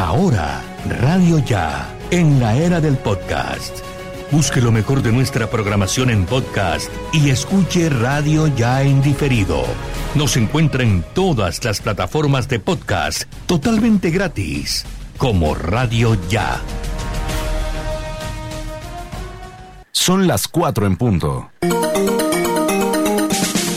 Ahora, Radio Ya, en la era del podcast. Busque lo mejor de nuestra programación en podcast y escuche Radio Ya en diferido. Nos encuentra en todas las plataformas de podcast totalmente gratis, como Radio Ya. Son las 4 en punto.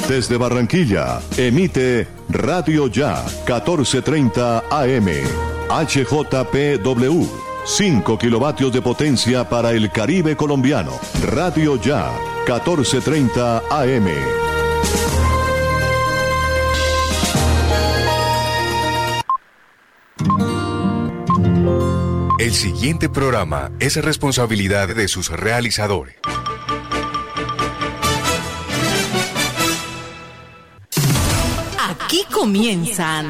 Desde Barranquilla, emite Radio Ya 1430 AM. HJPW. 5 kilovatios de potencia para el Caribe colombiano. Radio Ya 1430 AM. El siguiente programa es responsabilidad de sus realizadores. Aquí comienzan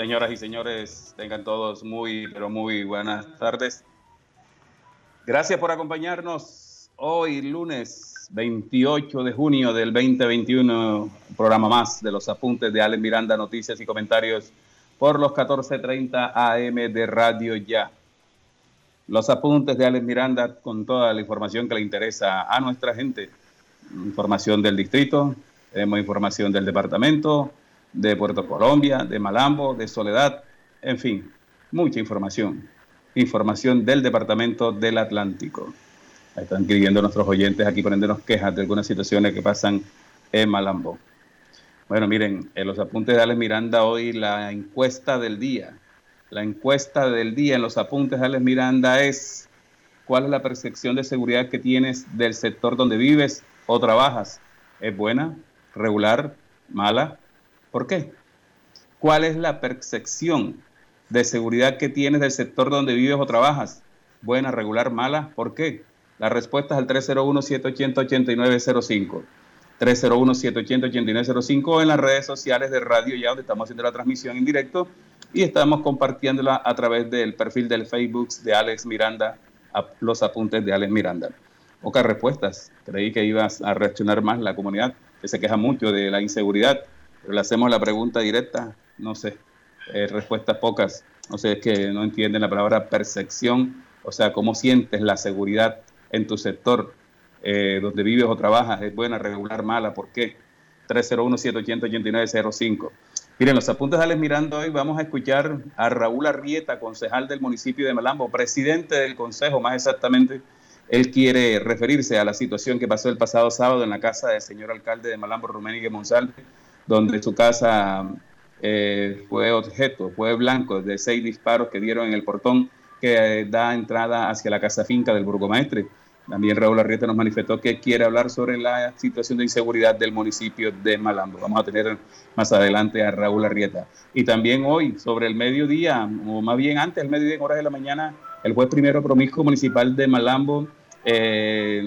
Señoras y señores, tengan todos muy, pero muy buenas tardes. Gracias por acompañarnos hoy, lunes 28 de junio del 2021, programa más de los apuntes de Alex Miranda, noticias y comentarios por los 14:30 AM de Radio Ya. Los apuntes de Alex Miranda con toda la información que le interesa a nuestra gente. Información del distrito, tenemos información del departamento, de Puerto Colombia, de Malambo, de Soledad, en fin, mucha información. Información del Departamento del Atlántico. Ahí están escribiendo nuestros oyentes aquí poniéndonos quejas de algunas situaciones que pasan en Malambo. Bueno, miren, en los apuntes de Alex Miranda hoy la encuesta del día. La encuesta del día en los apuntes de Alex Miranda es ¿cuál es la percepción de seguridad que tienes del sector donde vives o trabajas? ¿Es buena, regular, mala? ¿Por qué? ¿Cuál es la percepción de seguridad que tienes del sector donde vives o trabajas? Buena, regular, mala. ¿Por qué? La respuesta es al 301-780-8905. 301-780-8905 en las redes sociales de Radio Ya, donde estamos haciendo la transmisión en directo y estamos compartiéndola a través del perfil del Facebook de Alex Miranda, los apuntes de Alex Miranda. Pocas respuestas. Creí que ibas a reaccionar más la comunidad, que se queja mucho de la inseguridad pero le hacemos la pregunta directa, no sé, eh, respuestas pocas, o sea, es que no entienden la palabra percepción, o sea, cómo sientes la seguridad en tu sector, eh, donde vives o trabajas, es buena, regular, mala, ¿por qué? 301-780-8905. Miren, los apuntes de Alex Miranda hoy vamos a escuchar a Raúl Arrieta, concejal del municipio de Malambo, presidente del consejo más exactamente. Él quiere referirse a la situación que pasó el pasado sábado en la casa del señor alcalde de Malambo, Ruménigue Monsalve, donde su casa eh, fue objeto, fue blanco de seis disparos que dieron en el portón que eh, da entrada hacia la casa finca del burgomaestre. También Raúl Arrieta nos manifestó que quiere hablar sobre la situación de inseguridad del municipio de Malambo. Vamos a tener más adelante a Raúl Arrieta. Y también hoy, sobre el mediodía, o más bien antes del mediodía, en horas de la mañana, el juez primero promiscuo municipal de Malambo eh,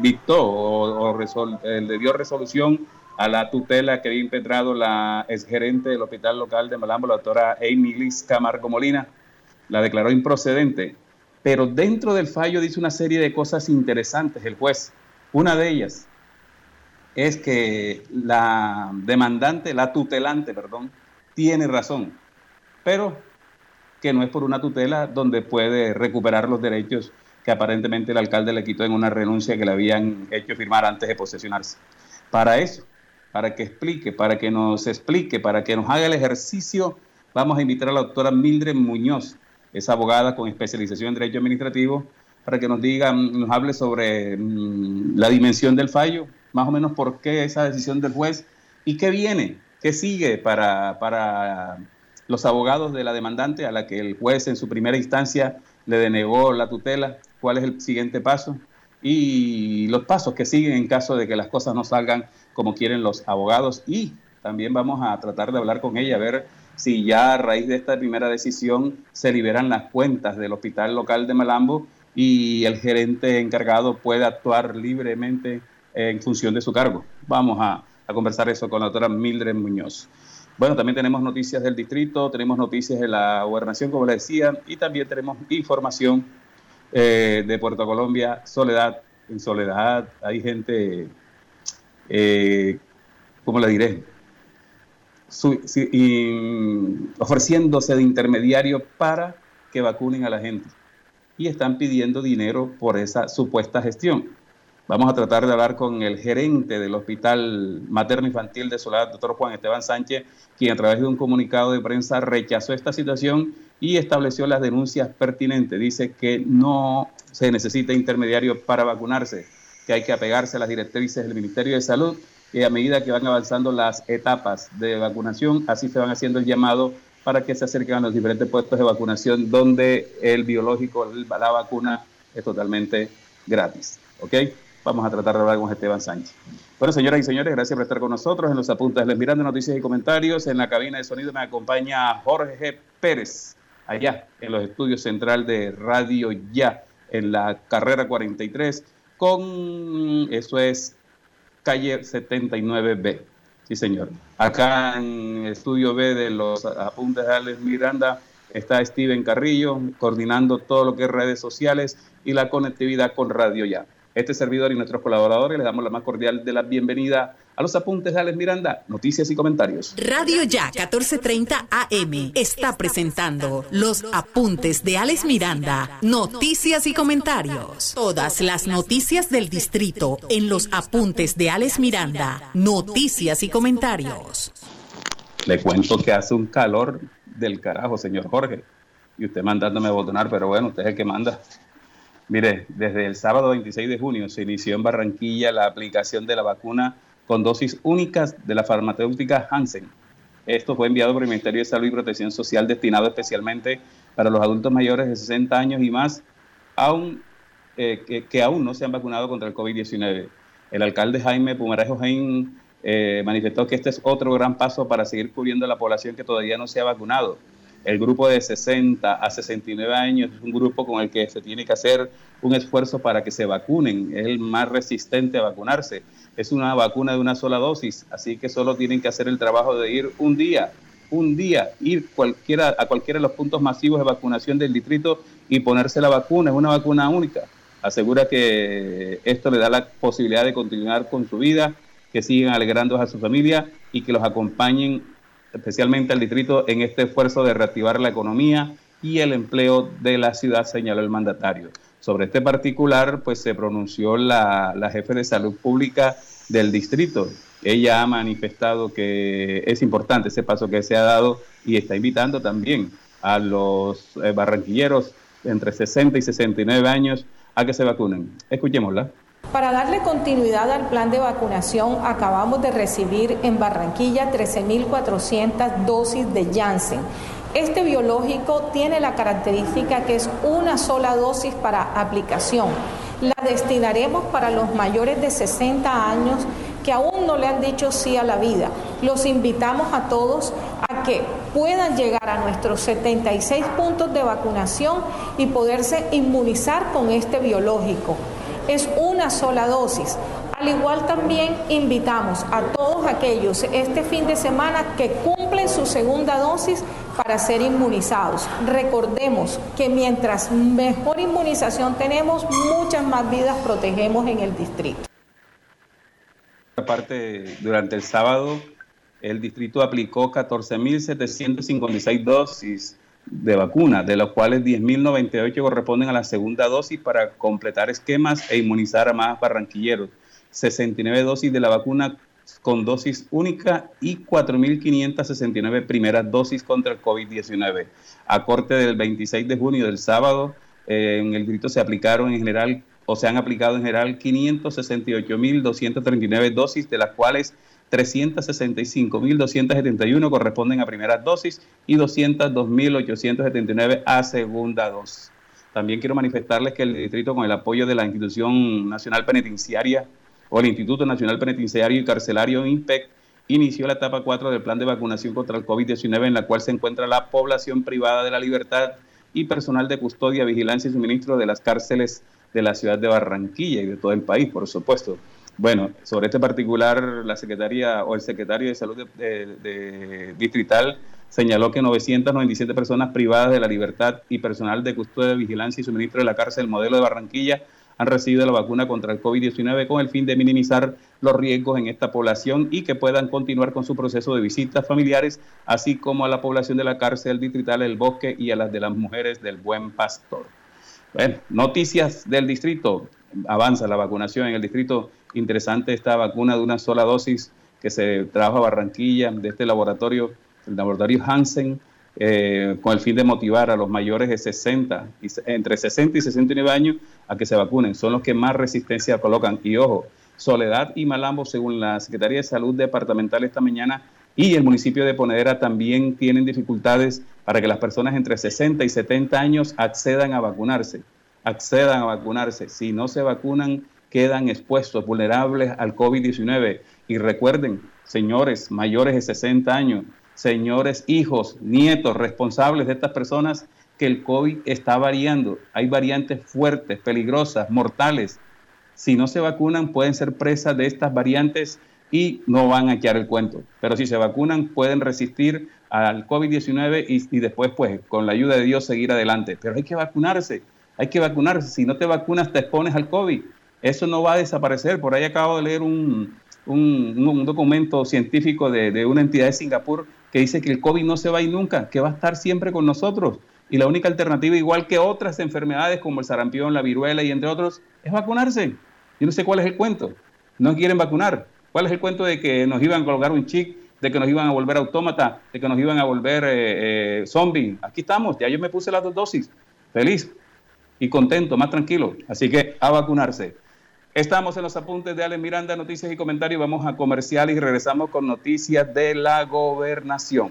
dictó o, le dio resolución a la tutela que había impetrado la exgerente del hospital local de Malambo, la doctora Amy Liz Camargo Molina. La declaró improcedente. Pero dentro del fallo dice una serie de cosas interesantes el juez. Una de ellas es que la demandante, la tutelante, perdón, tiene razón, pero que no es por una tutela donde puede recuperar los derechos que aparentemente el alcalde le quitó en una renuncia que le habían hecho firmar antes de posesionarse. Para eso, para que explique, para que nos explique, para que nos haga el ejercicio, vamos a invitar a la doctora Mildred Muñoz, es abogada con especialización en Derecho Administrativo, para que nos diga, nos hable sobre mm, la dimensión del fallo, más o menos por qué esa decisión del juez y qué viene, qué sigue para, para los abogados de la demandante a la que el juez en su primera instancia le denegó la tutela, cuál es el siguiente paso y los pasos que siguen en caso de que las cosas no salgan como quieren los abogados y también vamos a tratar de hablar con ella, a ver si ya a raíz de esta primera decisión se liberan las cuentas del hospital local de Malambo y el gerente encargado puede actuar libremente en función de su cargo. Vamos a, conversar eso con la doctora Mildred Muñoz. Bueno, también tenemos noticias del distrito, tenemos noticias de la gobernación, como les decía, y también tenemos información eh, de Puerto Colombia, Soledad. En Soledad hay gente, eh, ¿cómo le diré? ofreciéndose de intermediario para que vacunen a la gente. Y están pidiendo dinero por esa supuesta gestión. Vamos a tratar de hablar con el gerente del Hospital Materno Infantil de Soledad, doctor Juan Esteban Sánchez, quien a través de un comunicado de prensa rechazó esta situación y estableció las denuncias pertinentes. Dice que no se necesita intermediario para vacunarse, que hay que apegarse a las directrices del Ministerio de Salud y a medida que van avanzando las etapas de vacunación, así se van haciendo el llamado para que se acerquen a los diferentes puestos de vacunación donde el biológico, la vacuna es totalmente gratis. ¿Ok? Vamos a tratar de hablar con Esteban Sánchez. Bueno, señoras y señores, gracias por estar con nosotros en los apuntes. Les mirando noticias y comentarios. En la cabina de sonido me acompaña Jorge Pérez, allá en los estudios central de Radio Ya, en la carrera 43, con, eso es calle 79B. Sí, señor. Acá en estudio B de los apuntes de Alex Miranda está Steven Carrillo coordinando todo lo que es redes sociales y la conectividad con Radio Ya. Este servidor y nuestros colaboradores les damos la más cordial de la bienvenida a los apuntes de Alex Miranda, noticias y comentarios. Radio Ya 1430 AM está presentando los apuntes de Alex Miranda, noticias y comentarios. Todas las noticias del distrito en los apuntes de Alex Miranda, noticias y comentarios. Le cuento que hace un calor del carajo, señor Jorge. Y usted mandándome a botonar, pero bueno, usted es el que manda. Mire, desde el sábado 26 de junio se inició en Barranquilla la aplicación de la vacuna con dosis únicas de la farmacéutica Hansen. Esto fue enviado por el Ministerio de Salud y Protección Social destinado especialmente para los adultos mayores de 60 años y más, aún, eh, que, aún no se han vacunado contra el COVID-19. El alcalde Jaime Pumarejo Jaime eh, manifestó que este es otro gran paso para seguir cubriendo a la población que todavía no se ha vacunado. El grupo de 60 a 69 años es un grupo con el que se tiene que hacer un esfuerzo para que se vacunen. Es el más resistente a vacunarse. Es una vacuna de una sola dosis, así que solo tienen que hacer el trabajo de ir un día, un día, ir cualquiera, a cualquiera de los puntos masivos de vacunación del distrito y ponerse la vacuna. Es una vacuna única. Asegura que esto le da la posibilidad de continuar con su vida, que sigan alegrando a su familia y que los acompañen especialmente al distrito, en este esfuerzo de reactivar la economía y el empleo de la ciudad, señaló el mandatario. Sobre este particular, pues se pronunció la, jefe de salud pública del distrito. Ella ha manifestado que es importante ese paso que se ha dado y está invitando también a los eh, barranquilleros entre 60 y 69 años a que se vacunen. Escuchémosla. Para darle continuidad al plan de vacunación, acabamos de recibir en Barranquilla 13.400 dosis de Janssen. Este biológico tiene la característica que es una sola dosis para aplicación. La destinaremos para los mayores de 60 años que aún no le han dicho sí a la vida. Los invitamos a todos a que puedan llegar a nuestros 76 puntos de vacunación y poderse inmunizar con este biológico es una sola dosis. Al igual también invitamos a todos aquellos este fin de semana que cumplen su segunda dosis para ser inmunizados. Recordemos que mientras mejor inmunización tenemos, muchas más vidas protegemos en el distrito. Aparte, durante el sábado, el distrito aplicó 14.756 dosis de vacunas, de los cuales 10.098 corresponden a la segunda dosis para completar esquemas e inmunizar a más barranquilleros. 69 dosis de la vacuna con dosis única y 4.569 primeras dosis contra el COVID-19. A corte del 26 de junio del sábado, eh, en el grito se aplicaron en general o se han aplicado en general 568.239 dosis, de las cuales 365.271 corresponden a primera dosis y 202.879 a segunda dosis. También quiero manifestarles que el distrito, con el apoyo de la Institución Nacional Penitenciaria o el Instituto Nacional Penitenciario y Carcelario INPEC, inició la etapa 4 del plan de vacunación contra el COVID-19 en la cual se encuentra la población privada de la libertad y personal de custodia, vigilancia y suministro de las cárceles de la ciudad de Barranquilla y de todo el país, por supuesto. Bueno, sobre este particular, la Secretaría o el Secretario de Salud de, Distrital señaló que 997 personas privadas de la libertad y personal de custodia, vigilancia y suministro de la cárcel modelo de Barranquilla han recibido la vacuna contra el COVID-19 con el fin de minimizar los riesgos en esta población y que puedan continuar con su proceso de visitas familiares, así como a la población de la cárcel distrital El Bosque y a las de las mujeres del Buen Pastor. Bueno, noticias del distrito. Avanza la vacunación en el distrito. Interesante esta vacuna de una sola dosis que se trabaja a Barranquilla de este laboratorio, el laboratorio Hansen, eh, con el fin de motivar a los mayores de 60, entre 60 y 69 años a que se vacunen. Son los que más resistencia colocan. Y ojo, Soledad y Malambo, según la Secretaría de Salud Departamental esta mañana, y el municipio de Ponedera también tienen dificultades para que las personas entre 60 y 70 años accedan a vacunarse. Accedan a vacunarse. Si no se vacunan, quedan expuestos, vulnerables al COVID-19. Y recuerden, señores mayores de 60 años, señores hijos, nietos, responsables de estas personas, que el COVID está variando. Hay variantes fuertes, peligrosas, mortales. Si no se vacunan, pueden ser presas de estas variantes y no van a echar el cuento. Pero si se vacunan, pueden resistir al COVID-19 y, después, pues, con la ayuda de Dios, seguir adelante. Pero hay que vacunarse, hay que vacunarse. Si no te vacunas, te expones al COVID. Eso no va a desaparecer. Por ahí acabo de leer un, un, documento científico de, de, una entidad de Singapur que dice que el COVID no se va a ir nunca, que va a estar siempre con nosotros. Y la única alternativa, igual que otras enfermedades como el sarampión, la viruela y entre otros, es vacunarse. Yo no sé cuál es el cuento. No quieren vacunar. ¿Cuál es el cuento de que nos iban a colocar un chip, de que nos iban a volver autómata, de que nos iban a volver eh, eh? Aquí estamos, ya yo me puse las dos dosis, feliz y contento, más tranquilo. Así que a vacunarse. Estamos en los apuntes de Ale Miranda, noticias y comentarios. Vamos a comercial y regresamos con noticias de la gobernación.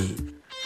是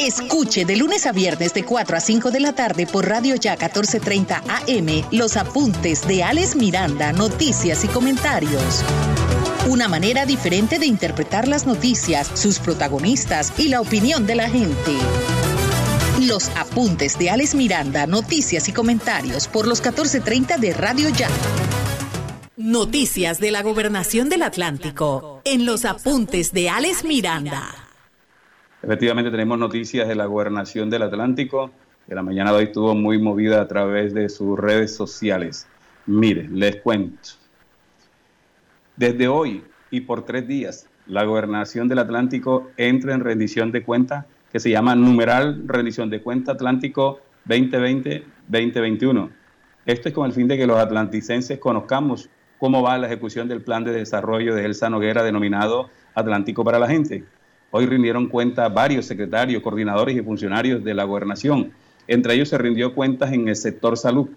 Escuche de lunes a viernes de 4 a 5 de la tarde por Radio Ya 1430 AM los apuntes de Alex Miranda, noticias y comentarios. Una manera diferente de interpretar las noticias, sus protagonistas y la opinión de la gente. Los apuntes de Alex Miranda, noticias y comentarios por los 1430 de Radio Ya. Noticias de la Gobernación del Atlántico en los apuntes de Alex Miranda. Efectivamente tenemos noticias de la gobernación del Atlántico, que la mañana de hoy estuvo muy movida a través de sus redes sociales. Mire, les cuento. Desde hoy y por tres días, la gobernación del Atlántico entra en rendición de cuenta que se llama numeral rendición de cuenta Atlántico 2020-2021. Esto es con el fin de que los atlanticenses conozcamos cómo va la ejecución del plan de desarrollo de Elsa Noguera denominado Atlántico para la Gente. Hoy rindieron cuenta varios secretarios, coordinadores y funcionarios de la gobernación. Entre ellos se rindió cuentas en el sector salud.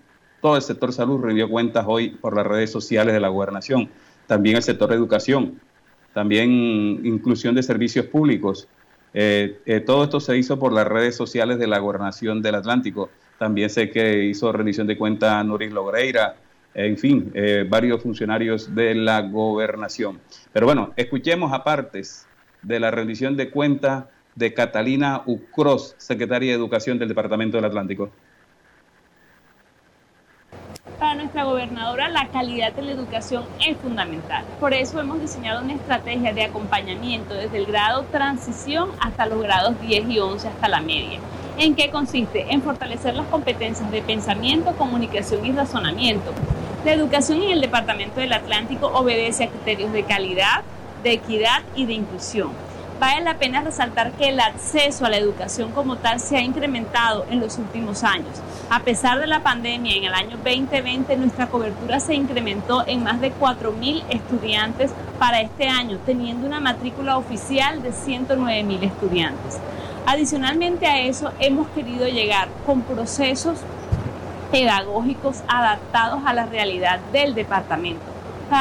Todo el sector salud rindió cuentas hoy por las redes sociales de la gobernación. También el sector educación. También inclusión de servicios públicos. Eh, eh, todo esto se hizo por las redes sociales de la gobernación del Atlántico. También sé que hizo rendición de cuentas Nuris Logreira, en fin, eh, varios funcionarios de la gobernación. Pero bueno, escuchemos a partes de la rendición de cuentas de Catalina Ucros, secretaria de Educación del Departamento del Atlántico. Para nuestra gobernadora, la calidad de la educación es fundamental. Por eso hemos diseñado una estrategia de acompañamiento desde el grado transición hasta los grados 10 y 11 hasta la media. ¿En qué consiste? En fortalecer las competencias de pensamiento, comunicación y razonamiento. La educación en el Departamento del Atlántico obedece a criterios de calidad, de equidad y de inclusión. Vale la pena resaltar que el acceso a la educación como tal se ha incrementado en los últimos años. A pesar de la pandemia, en el año 2020 nuestra cobertura se incrementó en más de 4.000 estudiantes para este año, teniendo una matrícula oficial de 109.000 estudiantes. Adicionalmente a eso, hemos querido llegar con procesos pedagógicos adaptados a la realidad del departamento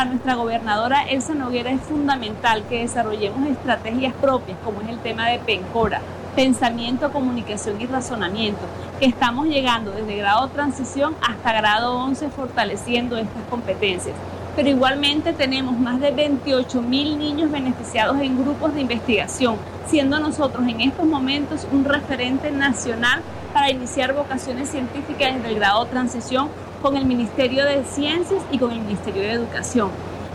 nuestra gobernadora Elsa Noguera es fundamental que desarrollemos estrategias propias, como es el tema de PENCORA, pensamiento, comunicación y razonamiento, que estamos llegando desde grado transición hasta grado 11 fortaleciendo estas competencias. Pero igualmente tenemos más de 28 mil niños beneficiados en grupos de investigación, siendo nosotros en estos momentos un referente nacional para iniciar vocaciones científicas desde el grado transición con el Ministerio de Ciencias y con el Ministerio de Educación.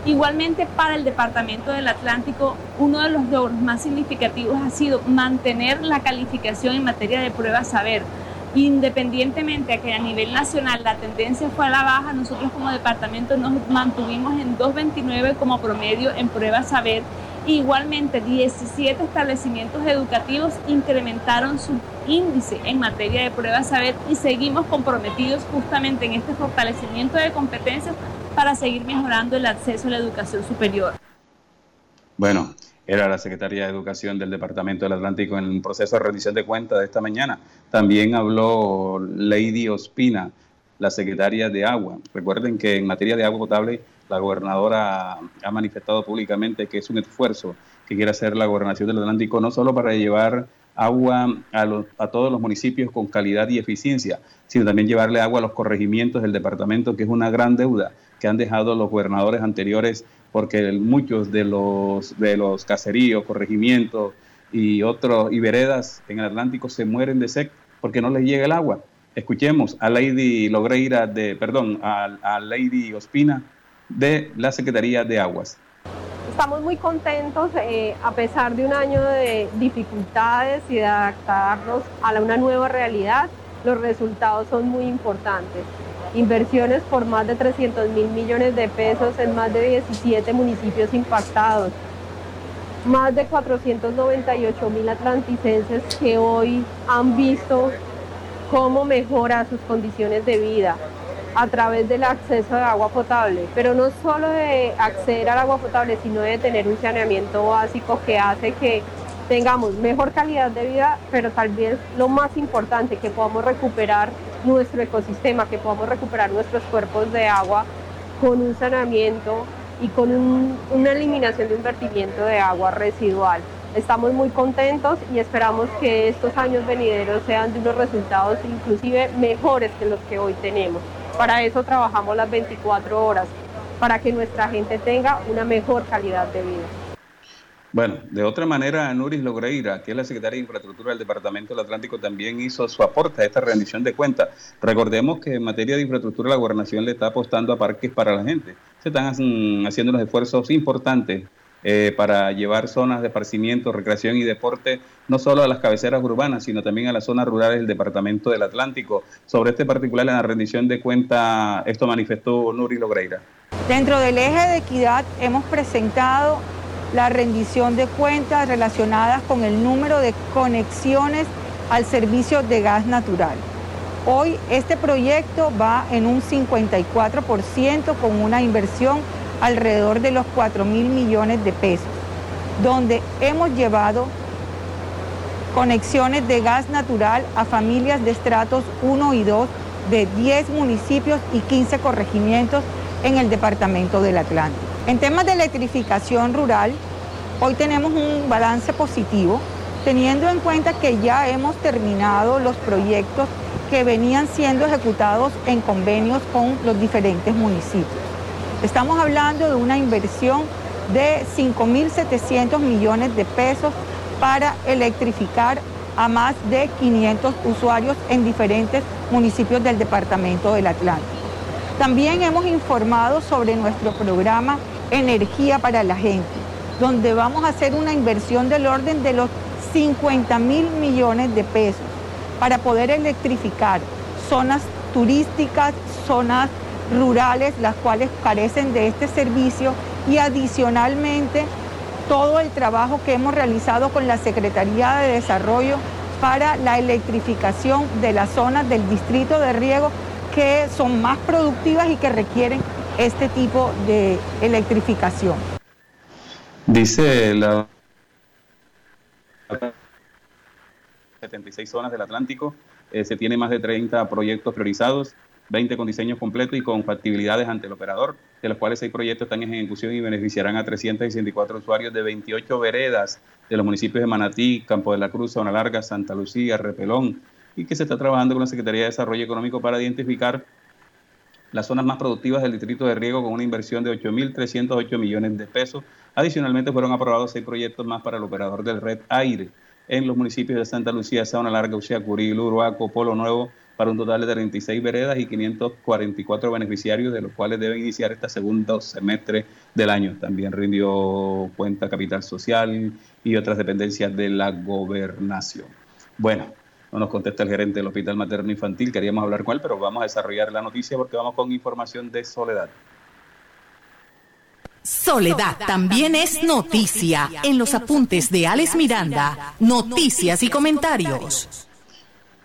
Igualmente para el Departamento del Atlántico, uno de los logros más significativos ha sido mantener la calificación en materia de pruebas saber. Independientemente a que a nivel nacional la tendencia fue a la baja, nosotros como departamento nos mantuvimos en 2.29 como promedio en pruebas saber Igualmente, 17 establecimientos educativos incrementaron su índice en materia de pruebas saber y seguimos comprometidos justamente en este fortalecimiento de competencias para seguir mejorando el acceso a la educación superior. Bueno, era la secretaria de Educación del Departamento del Atlántico en el proceso de rendición de cuentas de esta mañana. También habló Lady Ospina, la secretaria de Agua. Recuerden que en materia de agua potable la gobernadora ha manifestado públicamente que es un esfuerzo que quiere hacer la gobernación del Atlántico, no solo para llevar agua a, todos los municipios con calidad y eficiencia, sino también llevarle agua a los corregimientos del departamento, que es una gran deuda que han dejado los gobernadores anteriores, porque muchos de los, de los caseríos, corregimientos y otros y veredas en el Atlántico se mueren de sed porque no les llega el agua. Escuchemos a Lady Logreira de, perdón, a, a Lady Ospina de la Secretaría de Aguas. Estamos muy contentos, eh, a pesar de un año de dificultades y de adaptarnos a una nueva realidad, los resultados son muy importantes. Inversiones por más de 300 mil millones de pesos en más de 17 municipios impactados. Más de 498 mil atlanticenses que hoy han visto cómo mejora sus condiciones de vida, a través del acceso a agua potable, pero no solo de acceder al agua potable, sino de tener un saneamiento básico que hace que tengamos mejor calidad de vida, pero tal vez lo más importante, que podamos recuperar nuestro ecosistema, que podamos recuperar nuestros cuerpos de agua con un saneamiento y con una eliminación de un vertimiento de agua residual. Estamos muy contentos y esperamos que estos años venideros sean de unos resultados inclusive mejores que los que hoy tenemos. Para eso trabajamos las 24 horas, para que nuestra gente tenga una mejor calidad de vida. Bueno, de otra manera, Nuris Logreira, que es la secretaria de Infraestructura del Departamento del Atlántico, también hizo su aporte a esta rendición de cuentas. Recordemos que en materia de infraestructura la gobernación le está apostando a parques para la gente. Se están haciendo unos esfuerzos importantes eh, para llevar zonas de esparcimiento, recreación y deporte, no solo a las cabeceras urbanas, sino también a las zonas rurales del Departamento del Atlántico. Sobre este particular, en la rendición de cuenta, esto manifestó Nuri Logreira. Dentro del eje de equidad hemos presentado la rendición de cuentas relacionadas con el número de conexiones al servicio de gas natural. Hoy este proyecto va en un 54% con una inversión alrededor de los 4 mil millones de pesos, donde hemos llevado conexiones de gas natural a familias de estratos 1 y 2 de 10 municipios y 15 corregimientos en el departamento del Atlántico. En temas de electrificación rural, hoy tenemos un balance positivo, teniendo en cuenta que ya hemos terminado los proyectos que venían siendo ejecutados en convenios con los diferentes municipios. Estamos hablando de una inversión de 5.700 millones de pesos para electrificar a más de 500 usuarios en diferentes municipios del departamento del Atlántico. También hemos informado sobre nuestro programa Energía para la Gente, donde vamos a hacer una inversión del orden de los 50 mil millones de pesos para poder electrificar zonas turísticas, zonas rurales, las cuales carecen de este servicio y adicionalmente todo el trabajo que hemos realizado con la Secretaría de Desarrollo para la electrificación de las zonas del distrito de riego que son más productivas y que requieren este tipo de electrificación. Dice la 76 zonas del Atlántico, eh, se tiene más de 30 proyectos priorizados, 20 con diseño completo y con factibilidades ante el operador, de los cuales 6 proyectos están en ejecución y beneficiarán a 364 usuarios de 28 veredas de los municipios de Manatí, Campo de la Cruz, Zona Larga, Santa Lucía, Repelón, y que se está trabajando con la Secretaría de Desarrollo Económico para identificar las zonas más productivas del distrito de riego con una inversión de 8.308 millones de pesos. Adicionalmente fueron aprobados seis proyectos más para el operador del Red Aire en los municipios de Santa Lucía, Zona Larga, Uciacurí, Uruaco, Polo Nuevo, para un total de 36 veredas y 544 beneficiarios, de los cuales deben iniciar este segundo semestre del año. También rindió cuenta Capital Social y otras dependencias de la gobernación. Bueno, no nos contesta el gerente del Hospital Materno Infantil, queríamos hablar con él, pero vamos a desarrollar la noticia porque vamos con información de Soledad. Soledad también es noticia en los apuntes de Alex Miranda, noticias y comentarios.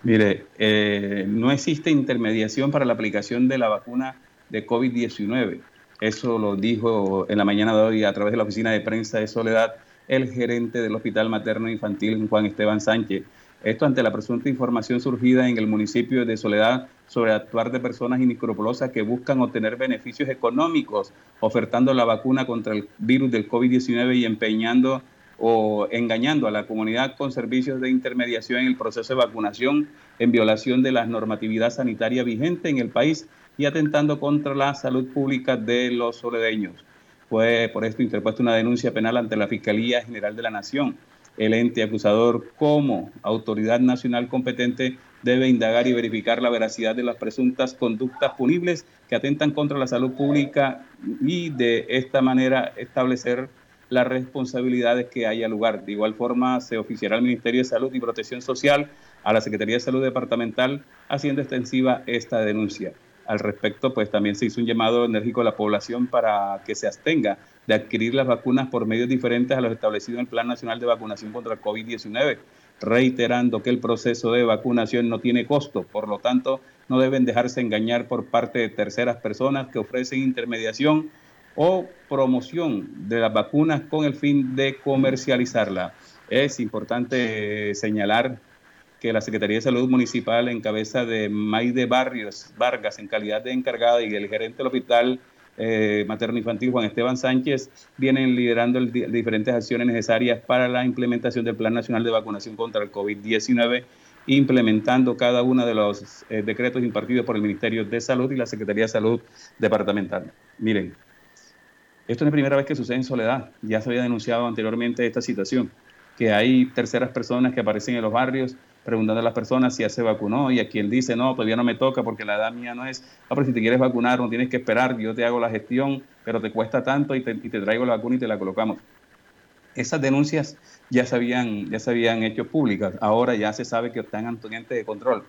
Mire, eh, no existe intermediación para la aplicación de la vacuna de COVID-19. Eso lo dijo en la mañana de hoy a través de la oficina de prensa de Soledad el gerente del Hospital Materno Infantil, Juan Esteban Sánchez. Esto ante la presunta información surgida en el municipio de Soledad sobre actuar de personas inescrupulosas que buscan obtener beneficios económicos ofertando la vacuna contra el virus del COVID-19 y empeñando o engañando a la comunidad con servicios de intermediación en el proceso de vacunación en violación de la normatividad sanitaria vigente en el país y atentando contra la salud pública de los soledeños. Fue por esto interpuesta una denuncia penal ante la Fiscalía General de la Nación el ente acusador como autoridad nacional competente debe indagar y verificar la veracidad de las presuntas conductas punibles que atentan contra la salud pública y de esta manera establecer las responsabilidades que haya lugar. De igual forma, se oficiará al Ministerio de Salud y Protección Social, a la Secretaría de Salud Departamental, haciendo extensiva esta denuncia. Al respecto, pues también se hizo un llamado enérgico a la población para que se abstenga de adquirir las vacunas por medios diferentes a los establecidos en el Plan Nacional de Vacunación contra el COVID-19, reiterando que el proceso de vacunación no tiene costo, por lo tanto, no deben dejarse engañar por parte de terceras personas que ofrecen intermediación o promoción de las vacunas con el fin de comercializarla. Es importante eh, señalar que la Secretaría de Salud Municipal en cabeza de Maide Barrios Vargas en calidad de encargada y el gerente del hospital eh, materno infantil Juan Esteban Sánchez vienen liderando diferentes acciones necesarias para la implementación del Plan Nacional de Vacunación contra el COVID-19, implementando cada uno de los eh, decretos impartidos por el Ministerio de Salud y la Secretaría de Salud Departamental. Miren, esto es la primera vez que sucede en Soledad, ya se había denunciado anteriormente esta situación, que hay terceras personas que aparecen en los barrios preguntando a las personas si ya se vacunó y a quien dice, no, todavía no me toca porque la edad mía no es, ah, pero si te quieres vacunar no tienes que esperar, yo te hago la gestión, pero te cuesta tanto y te, traigo la vacuna y te la colocamos. Esas denuncias ya se habían, ya se habían hecho públicas, ahora ya se sabe que están ante de control,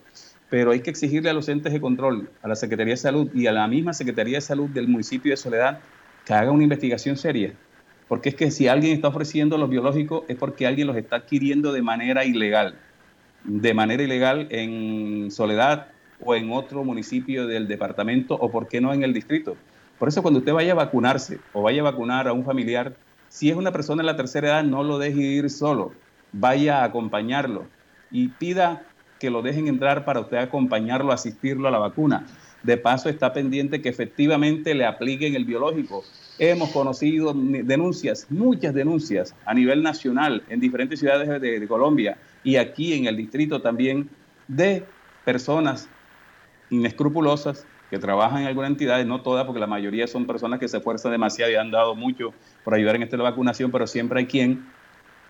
pero hay que exigirle a los entes de control, a la Secretaría de Salud y a la misma Secretaría de Salud del municipio de Soledad que haga una investigación seria, porque es que si alguien está ofreciendo los biológicos es porque alguien los está adquiriendo de manera ilegal de manera ilegal en Soledad o en otro municipio del departamento o, por qué no, en el distrito. Por eso cuando usted vaya a vacunarse o vaya a vacunar a un familiar, si es una persona en la tercera edad, no lo deje ir solo, vaya a acompañarlo y pida que lo dejen entrar para usted acompañarlo, asistirlo a la vacuna. De paso está pendiente que efectivamente le apliquen el biológico. Hemos conocido denuncias, muchas denuncias a nivel nacional en diferentes ciudades de Colombia y aquí en el distrito también de personas inescrupulosas que trabajan en alguna entidad, no todas, porque la mayoría son personas que se esfuerzan demasiado y han dado mucho por ayudar en esta vacunación, pero siempre hay quien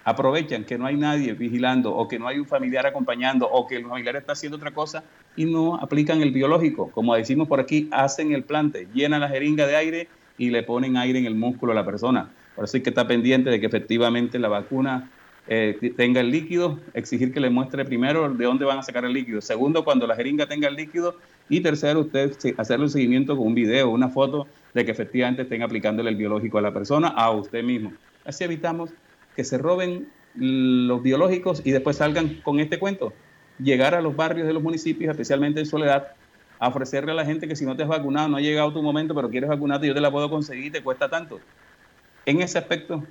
aprovechan que no hay nadie vigilando o que no hay un familiar acompañando o que el familiar está haciendo otra cosa y no aplican el biológico. Como decimos por aquí, hacen el plante, llenan la jeringa de aire y le ponen aire en el músculo a la persona. Por eso hay que estar pendiente de que efectivamente la vacuna eh, tenga el líquido, exigir que le muestre primero de dónde van a sacar el líquido. Segundo, cuando la jeringa tenga el líquido. Y tercero, usted hacerle un seguimiento con un video, una foto de que efectivamente estén aplicándole el biológico a la persona, a usted mismo. Así evitamos que se roben los biológicos y después salgan con este cuento. Llegar a los barrios de los municipios, especialmente en Soledad, a ofrecerle a la gente que si no te has vacunado, no ha llegado tu momento, pero quieres vacunarte, yo te la puedo conseguir, te cuesta tanto. En ese aspecto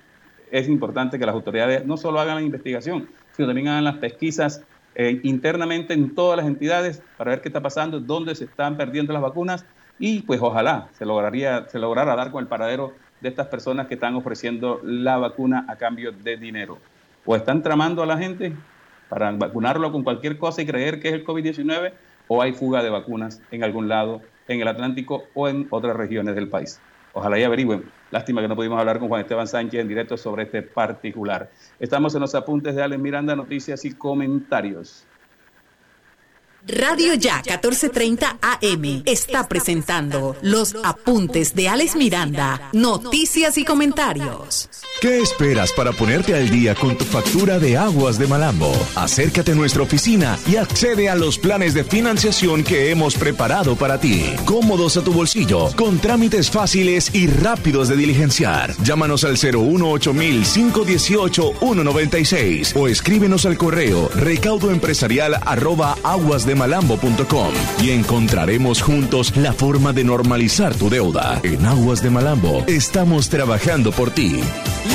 es importante que las autoridades no solo hagan la investigación, sino también hagan las pesquisas eh, internamente en todas las entidades para ver qué está pasando, dónde se están perdiendo las vacunas y pues ojalá se lograría se lograra dar con el paradero de estas personas que están ofreciendo la vacuna a cambio de dinero. O están tramando a la gente para vacunarlo con cualquier cosa y creer que es el COVID-19, o hay fuga de vacunas en algún lado, en el Atlántico o en otras regiones del país. Ojalá y averigüen. Lástima que no pudimos hablar con Juan Esteban Sánchez en directo sobre este particular. Estamos en los apuntes de Alex Miranda, noticias y comentarios. Radio Ya 1430 AM está presentando los apuntes de Alex Miranda, noticias y comentarios. ¿Qué esperas para ponerte al día con tu factura de aguas de Malambo? Acércate a nuestra oficina y accede a los planes de financiación que hemos preparado para ti. Cómodos a tu bolsillo, con trámites fáciles y rápidos de diligenciar. Llámanos al 018 518 196 o escríbenos al correo recaudoempresarial arroba aguas de malambo.com y encontraremos juntos la forma de normalizar tu deuda. En Aguas de Malambo estamos trabajando por ti.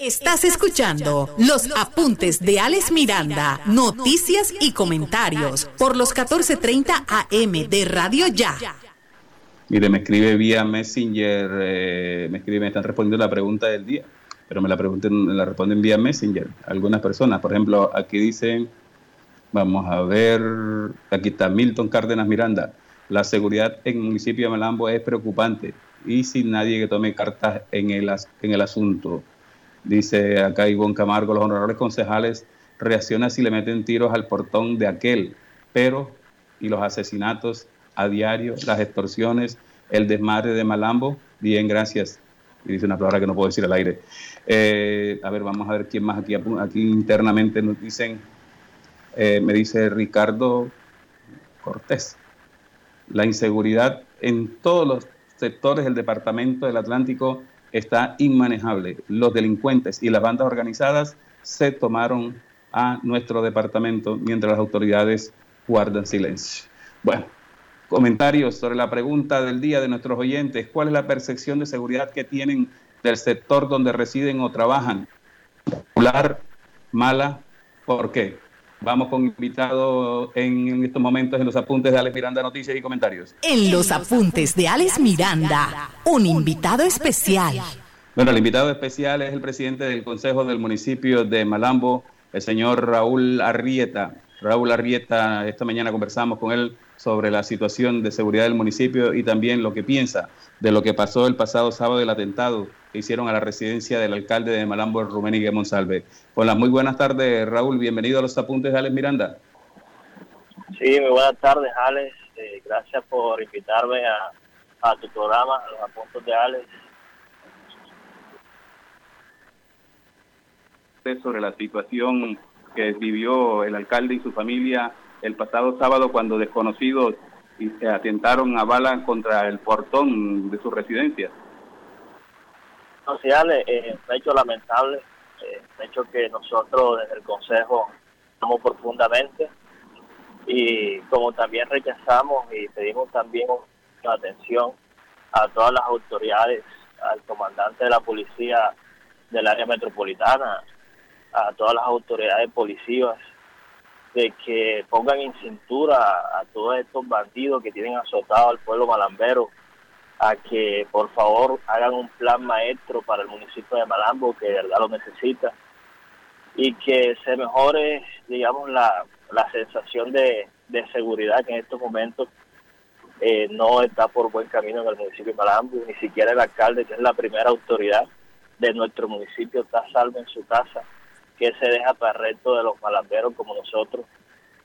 Estás escuchando los apuntes de Alex Miranda, noticias y comentarios por los 14:30 AM de Radio Ya. Mire, me escribe vía Messenger, eh, me escribe, me están respondiendo la pregunta del día, pero me la pregunten, la responden vía Messenger. Algunas personas, por ejemplo, aquí dicen, vamos a ver, aquí está Milton Cárdenas Miranda. La seguridad en el municipio de Malambo es preocupante y sin nadie que tome cartas en el, en el asunto. Dice acá Ivonne Camargo, los honorables concejales reaccionan si le meten tiros al portón de aquel, pero y los asesinatos a diario, las extorsiones, el desmadre de Malambo, bien, gracias. Y dice una palabra que no puedo decir al aire. Eh, a ver, vamos a ver quién más aquí, aquí internamente nos dicen, eh, me dice Ricardo Cortés, la inseguridad en todos los sectores del departamento del Atlántico está inmanejable. Los delincuentes y las bandas organizadas se tomaron a nuestro departamento mientras las autoridades guardan silencio. Bueno, comentarios sobre la pregunta del día de nuestros oyentes. ¿Cuál es la percepción de seguridad que tienen del sector donde residen o trabajan? ¿Popular? ¿Mala? ¿Por qué? Vamos con invitado en estos momentos en los apuntes de Alex Miranda, noticias y comentarios. En los apuntes de Alex Miranda, un invitado especial. Bueno, el invitado especial es el presidente del Consejo del Municipio de Malambo, el señor Raúl Arrieta. Raúl Arrieta, esta mañana conversamos con él sobre la situación de seguridad del municipio y también lo que piensa de lo que pasó el pasado sábado del atentado que hicieron a la residencia del alcalde de Malambo, Rumenigue Monsalve. Hola, muy buenas tardes, Raúl. Bienvenido a los apuntes de Alex Miranda. Sí, muy buenas tardes, Alex. Eh, gracias por invitarme a, a tu programa, a los apuntes de Alex. Sobre la situación que vivió el alcalde y su familia el pasado sábado cuando desconocidos atentaron a bala contra el portón de su residencia sociales, eh, un hecho lamentable, eh, un hecho que nosotros desde el Consejo estamos profundamente y como también rechazamos y pedimos también la atención a todas las autoridades, al comandante de la policía del área metropolitana, a todas las autoridades policías de que pongan en cintura a, todos estos bandidos que tienen azotado al pueblo malambero, a que por favor hagan un plan maestro para el municipio de Malambo, que de verdad lo necesita, y que se mejore, digamos, la, la sensación de, de seguridad que en estos momentos eh, no está por buen camino en el municipio de Malambo, ni siquiera el alcalde, que es la primera autoridad de nuestro municipio, está salvo en su casa que se deja para el resto de los malamberos como nosotros,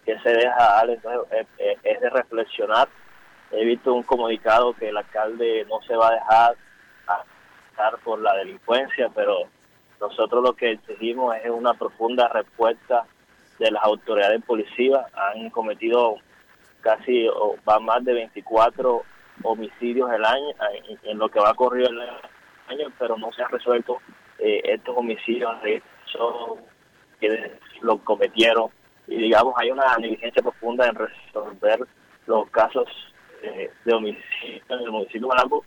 que se deja entonces es, de reflexionar. He visto un comunicado que el alcalde no se va a dejar estar por la delincuencia, pero nosotros lo que exigimos es una profunda respuesta de las autoridades policías. Han cometido casi, o va más de 24 homicidios el año, en, lo que va corrido el año, pero no se han resuelto eh, estos homicidios que lo cometieron y digamos hay una negligencia profunda en resolver los casos de homicidio en el municipio de Malambo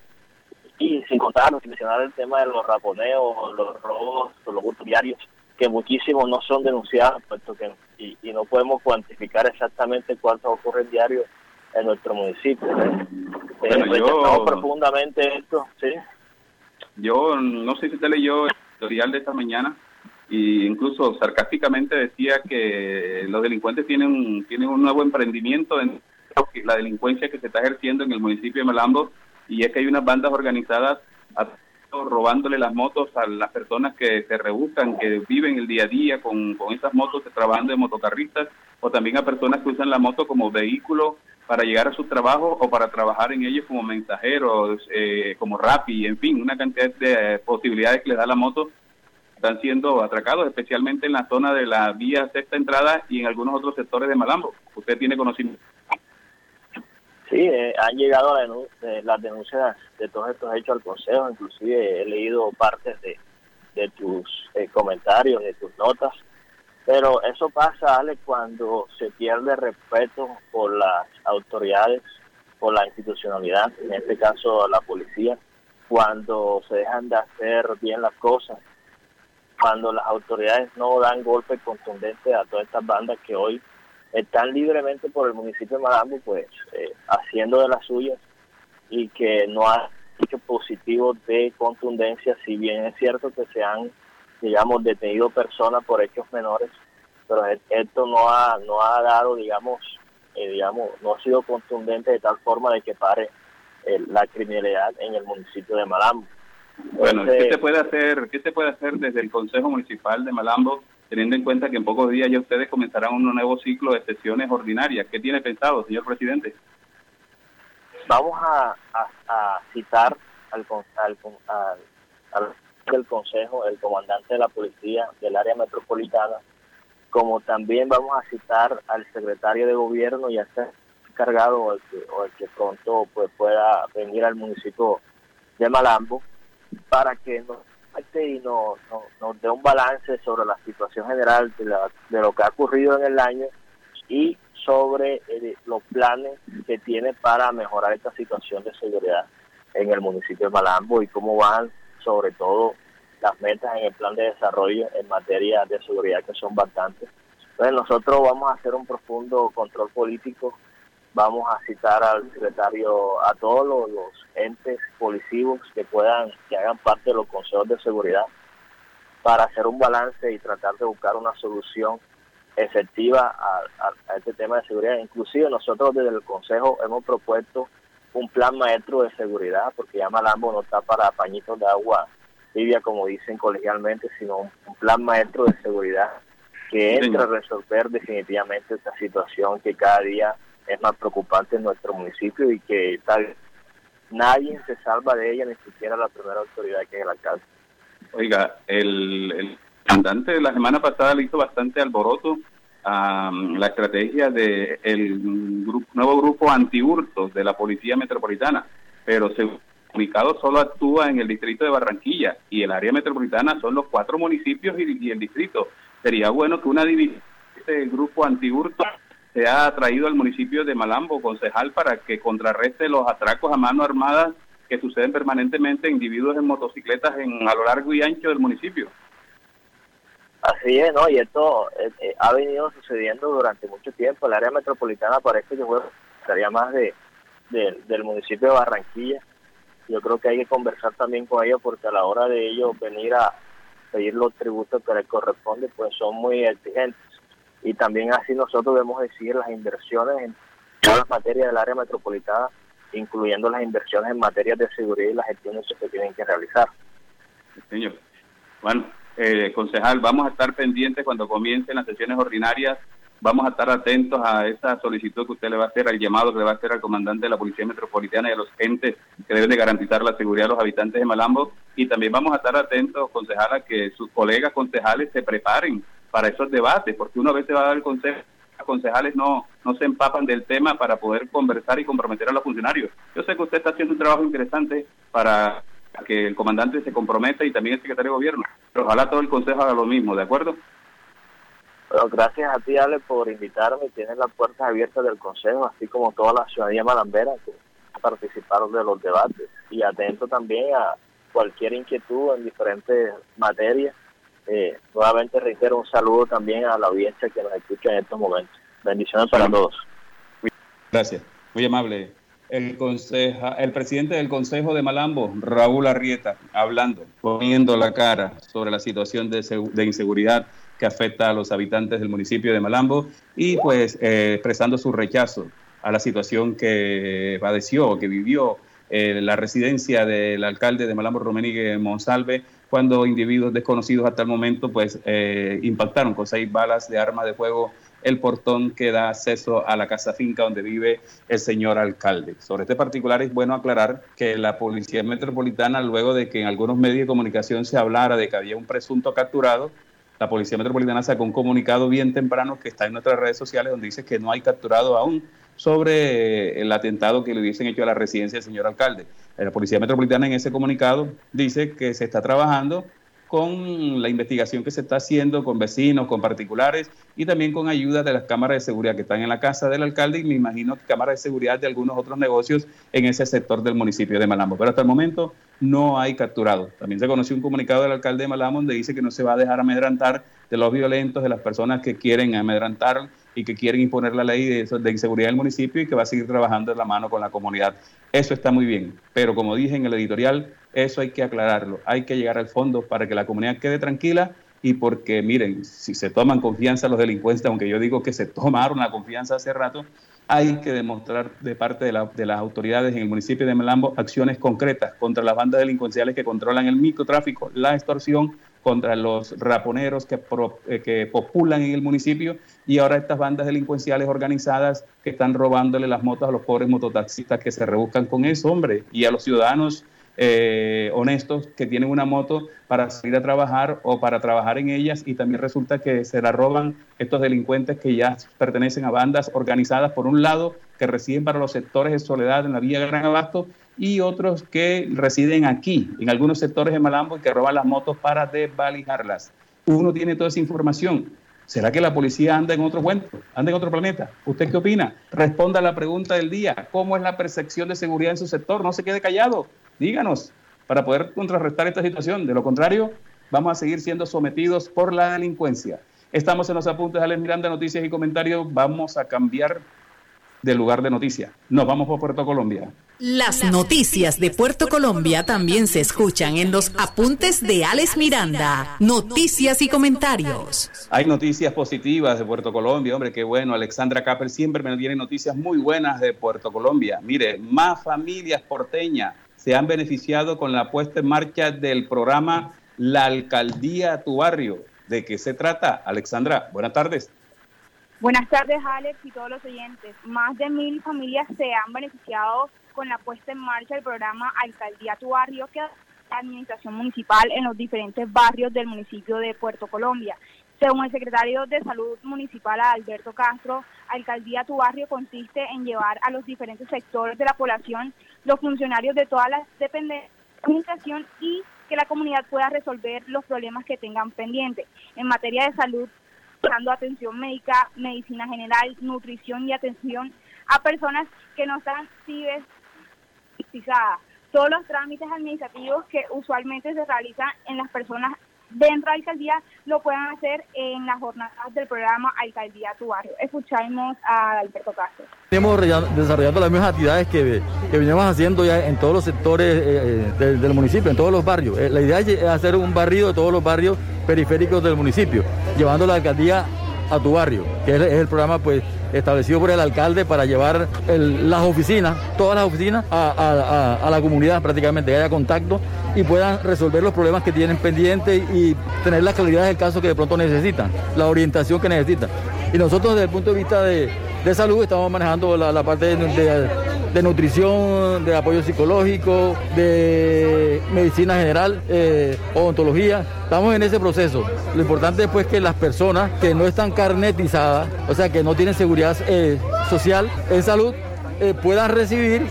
y sin contar, sin mencionar el tema de los raponeos, los robos, los hurtos diarios, que muchísimos no son denunciados, puesto que y, no podemos cuantificar exactamente cuántos ocurren diarios en nuestro municipio. ¿eh? Bueno, yo, profundamente esto, ¿sí? Yo no sé si usted leyó el editorial de esta mañana y incluso sarcásticamente decía que los delincuentes tienen, tienen un nuevo emprendimiento en la delincuencia que se está ejerciendo en el municipio de Malambo y es que hay unas bandas organizadas robándole las motos a las personas que se rebuscan, que viven el día a día con, con esas motos, trabajando de motocarristas, o también a personas que usan la moto como vehículo para llegar a su trabajo o para trabajar en ellos como mensajeros, eh, como Rappi, en fin, una cantidad de posibilidades que le da la moto están siendo atracados, especialmente en la zona de la vía sexta entrada y en algunos otros sectores de Malambo. ¿Usted tiene conocimiento? Sí, eh, han llegado eh, las denuncias de todos estos hechos al Consejo, inclusive he leído partes de, de tus eh, comentarios, de tus notas, pero eso pasa, Ale, cuando se pierde respeto por las autoridades, por la institucionalidad, en este caso la policía, cuando se dejan de hacer bien las cosas, cuando las autoridades no dan golpe contundente a todas estas bandas que hoy están libremente por el municipio de Malambo, pues eh, haciendo de las suyas y que no ha hecho positivo de contundencia, si bien es cierto que se han, digamos, detenido personas por hechos menores, pero e-, esto no ha, no ha dado, digamos, eh, digamos, no ha sido contundente de tal forma de que pare eh, la criminalidad en el municipio de Malambo. Bueno, ¿qué se puede hacer? ¿Qué se puede hacer desde el Consejo Municipal de Malambo, teniendo en cuenta que en pocos días ya ustedes comenzarán un nuevo ciclo de sesiones ordinarias? ¿Qué tiene pensado, señor presidente? Vamos a, citar al, al, al, al Consejo, el comandante de la policía del área metropolitana, como también vamos a citar al secretario de gobierno y a ser encargado o el que, o el que pronto pues, pueda venir al municipio de Malambo para que nos y nos, nos, dé un balance sobre la situación general de, de lo que ha ocurrido en el año y sobre eh, los planes que tiene para mejorar esta situación de seguridad en el municipio de Malambo y cómo van sobre todo las metas en el plan de desarrollo en materia de seguridad que son bastantes. Entonces nosotros vamos a hacer un profundo control político vamos a citar al secretario, a todos los, entes policivos que puedan, que hagan parte de los consejos de seguridad, para hacer un balance y tratar de buscar una solución efectiva a, este tema de seguridad. Inclusive nosotros desde el Consejo hemos propuesto un plan maestro de seguridad, porque ya Malambo no está para pañitos de agua tibia, como dicen colegialmente, sino un, plan maestro de seguridad que entre a resolver definitivamente esta situación que cada día es más preocupante en nuestro municipio y que tal nadie se salva de ella, ni siquiera la primera autoridad que es el alcalde. Oiga, el, el de la semana pasada le hizo bastante alboroto a la estrategia del el nuevo grupo antihurtos de la Policía Metropolitana, pero se ubicado solo actúa en el distrito de Barranquilla y el área metropolitana son los cuatro municipios y, y el distrito. Sería bueno que una división de este grupo antihurtos se ha traído al municipio de Malambo, concejal, para que contrarreste los atracos a mano armada que suceden permanentemente individuos en motocicletas en, a lo largo y ancho del municipio. Así es, ¿no? Y esto eh, eh, ha venido sucediendo durante mucho tiempo. El área metropolitana parece que estaría más de, del municipio de Barranquilla. Yo creo que hay que conversar también con ellos porque a la hora de ellos venir a pedir los tributos que les corresponde, pues son muy exigentes. Y también así nosotros debemos decidir las inversiones en todas las materias del área metropolitana, incluyendo las inversiones en materia de seguridad y las gestiones que tienen que realizar. Señor. Bueno, eh, concejal, vamos a estar pendientes cuando comiencen las sesiones ordinarias. Vamos a estar atentos a esa solicitud que usted le va a hacer, al llamado que le va a hacer al comandante de la Policía Metropolitana y a los entes que deben de garantizar la seguridad de los habitantes de Malambo. Y también vamos a estar atentos, concejal, a que sus colegas concejales se preparen para esos debates, porque uno a veces va a dar el consejo concejales no, no se empapan del tema para poder conversar y comprometer a los funcionarios. Yo sé que usted está haciendo un trabajo interesante para que el comandante se comprometa y también el secretario de gobierno. Pero ojalá todo el consejo haga lo mismo, ¿de acuerdo? Bueno, gracias a ti, Ale, por invitarme. Tienes las puertas abiertas del consejo, así como toda la ciudadanía malambera que participaron de los debates. Y atento también a cualquier inquietud en diferentes materias. Eh, nuevamente reitero un saludo también a la audiencia que nos escucha en estos momentos. Bendiciones para todos. Gracias, muy amable el, conseja, el presidente del Consejo de Malambo, Raúl Arrieta, hablando, poniendo la cara sobre la situación de, de inseguridad que afecta a los habitantes del municipio de Malambo y pues eh, expresando su rechazo a la situación que padeció, que vivió eh, la residencia del alcalde de Malambo, Romenigue Monsalve, cuando individuos desconocidos hasta el momento pues eh, impactaron con seis balas de arma de fuego el portón que da acceso a la casa finca donde vive el señor alcalde. Sobre este particular es bueno aclarar que la Policía Metropolitana, luego de que en algunos medios de comunicación se hablara de que había un presunto capturado, la Policía Metropolitana sacó un comunicado bien temprano que está en nuestras redes sociales donde dice que no hay capturado aún sobre el atentado que le hubiesen hecho a la residencia del señor alcalde. La Policía Metropolitana en ese comunicado dice que se está trabajando con la investigación que se está haciendo con vecinos, con particulares y también con ayuda de las cámaras de seguridad que están en la casa del alcalde y me imagino que cámaras de seguridad de algunos otros negocios en ese sector del municipio de Malambo. Pero hasta el momento no hay capturado. También se conoció un comunicado del alcalde de Malambo donde dice que no se va a dejar amedrantar de los violentos, de las personas que quieren amedrantar y que quieren imponer la ley de, de inseguridad del municipio y que va a seguir trabajando de la mano con la comunidad. Eso está muy bien, pero como dije en el editorial, eso hay que aclararlo, hay que llegar al fondo para que la comunidad quede tranquila y porque, miren, si se toman confianza los delincuentes, aunque yo digo que se tomaron la confianza hace rato, hay que demostrar de parte de, de, las autoridades en el municipio de Melambo acciones concretas contra las bandas delincuenciales que controlan el microtráfico, la extorsión, contra los raponeros que, eh, que populan en el municipio y ahora estas bandas delincuenciales organizadas que están robándole las motos a los pobres mototaxistas que se rebuscan con eso, hombre, y a los ciudadanos eh, honestos que tienen una moto para salir a trabajar o para trabajar en ellas y también resulta que se la roban estos delincuentes que ya pertenecen a bandas organizadas por un lado que residen para los sectores de soledad en la vía Gran Abasto y otros que residen aquí, en algunos sectores de Malambo y que roban las motos para desvalijarlas. Uno tiene toda esa información. ¿Será que la policía anda en otro cuento? ¿Anda en otro planeta? ¿Usted qué opina? Responda a la pregunta del día. ¿Cómo es la percepción de seguridad en su sector? No se quede callado díganos para poder contrarrestar esta situación. De lo contrario, vamos a seguir siendo sometidos por la delincuencia. Estamos en los apuntes de Alex Miranda, noticias y comentarios. Vamos a cambiar de lugar de noticia. Nos vamos por Puerto Colombia. Las noticias de Puerto Colombia también se escuchan en los apuntes de Alex Miranda. Noticias y comentarios. Hay noticias positivas de Puerto Colombia, hombre, qué bueno. Alexandra Capel siempre me tiene noticias muy buenas de Puerto Colombia. Mire, más familias porteñas se han beneficiado con la puesta en marcha del programa La Alcaldía Tu Barrio. ¿De qué se trata? Alexandra, buenas tardes. Buenas tardes, Alex y todos los oyentes. Más de mil familias se han beneficiado con la puesta en marcha del programa Alcaldía Tu Barrio, que la administración municipal en los diferentes barrios del municipio de Puerto Colombia. Según el secretario de Salud Municipal Alberto Castro, Alcaldía Tu Barrio consiste en llevar a los diferentes sectores de la población los funcionarios de todas las dependencias y que la comunidad pueda resolver los problemas que tengan pendientes. En materia de salud, dando atención médica, medicina general, nutrición y atención a personas que no están ciberizadas. Todos los trámites administrativos que usualmente se realizan en las personas dentro de la alcaldía lo puedan hacer en las jornadas del programa Alcaldía Tu Barrio. Escuchamos a Alberto Castro. Estamos desarrollando las mismas actividades que, que venimos haciendo ya en todos los sectores eh, eh, del, municipio, en todos los barrios. Eh, la idea es hacer un barrido de todos los barrios periféricos del municipio, llevando la alcaldía a tu barrio, que es, el programa pues establecido por el alcalde para llevar las oficinas, todas las oficinas, a, la comunidad prácticamente, que haya contacto y puedan resolver los problemas que tienen pendientes y tener la calidad del caso que de pronto necesitan, la orientación que necesitan. Y nosotros desde el punto de vista de, salud estamos manejando la, parte de, nutrición, de apoyo psicológico, de medicina general, eh, odontología. Estamos en ese proceso. Lo importante es pues que las personas que no están carnetizadas, o sea, que no tienen seguridad eh, social en salud, eh, puedan recibir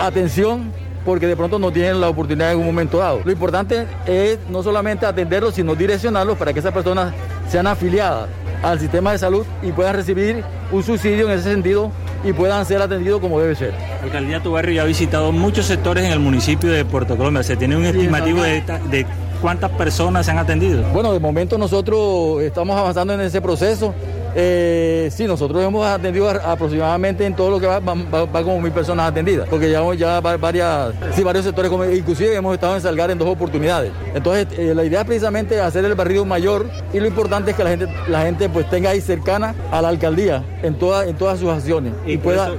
atención porque de pronto no tienen la oportunidad en un momento dado. Lo importante es no solamente atenderlos, sino direccionarlos para que esas personas sean afiliadas al sistema de salud y puedan recibir un subsidio en ese sentido y puedan ser atendidos como debe ser. Alcaldía Tu Barrio ya ha visitado muchos sectores en el municipio de Puerto Colombia. ¿Se tiene un estimativo de, de cuántas personas se han atendido? Bueno, de momento nosotros estamos avanzando en ese proceso. Eh, sí, nosotros hemos atendido aproximadamente en todo lo que va, va, como mil personas atendidas, porque llevamos ya varias, sí, varios sectores, como, inclusive hemos estado en Salgar en dos oportunidades. Entonces, eh, la idea es precisamente hacer el barrido mayor y lo importante es que la gente, la gente pues tenga ahí cercana a la alcaldía en, toda, en todas sus acciones y, pueda...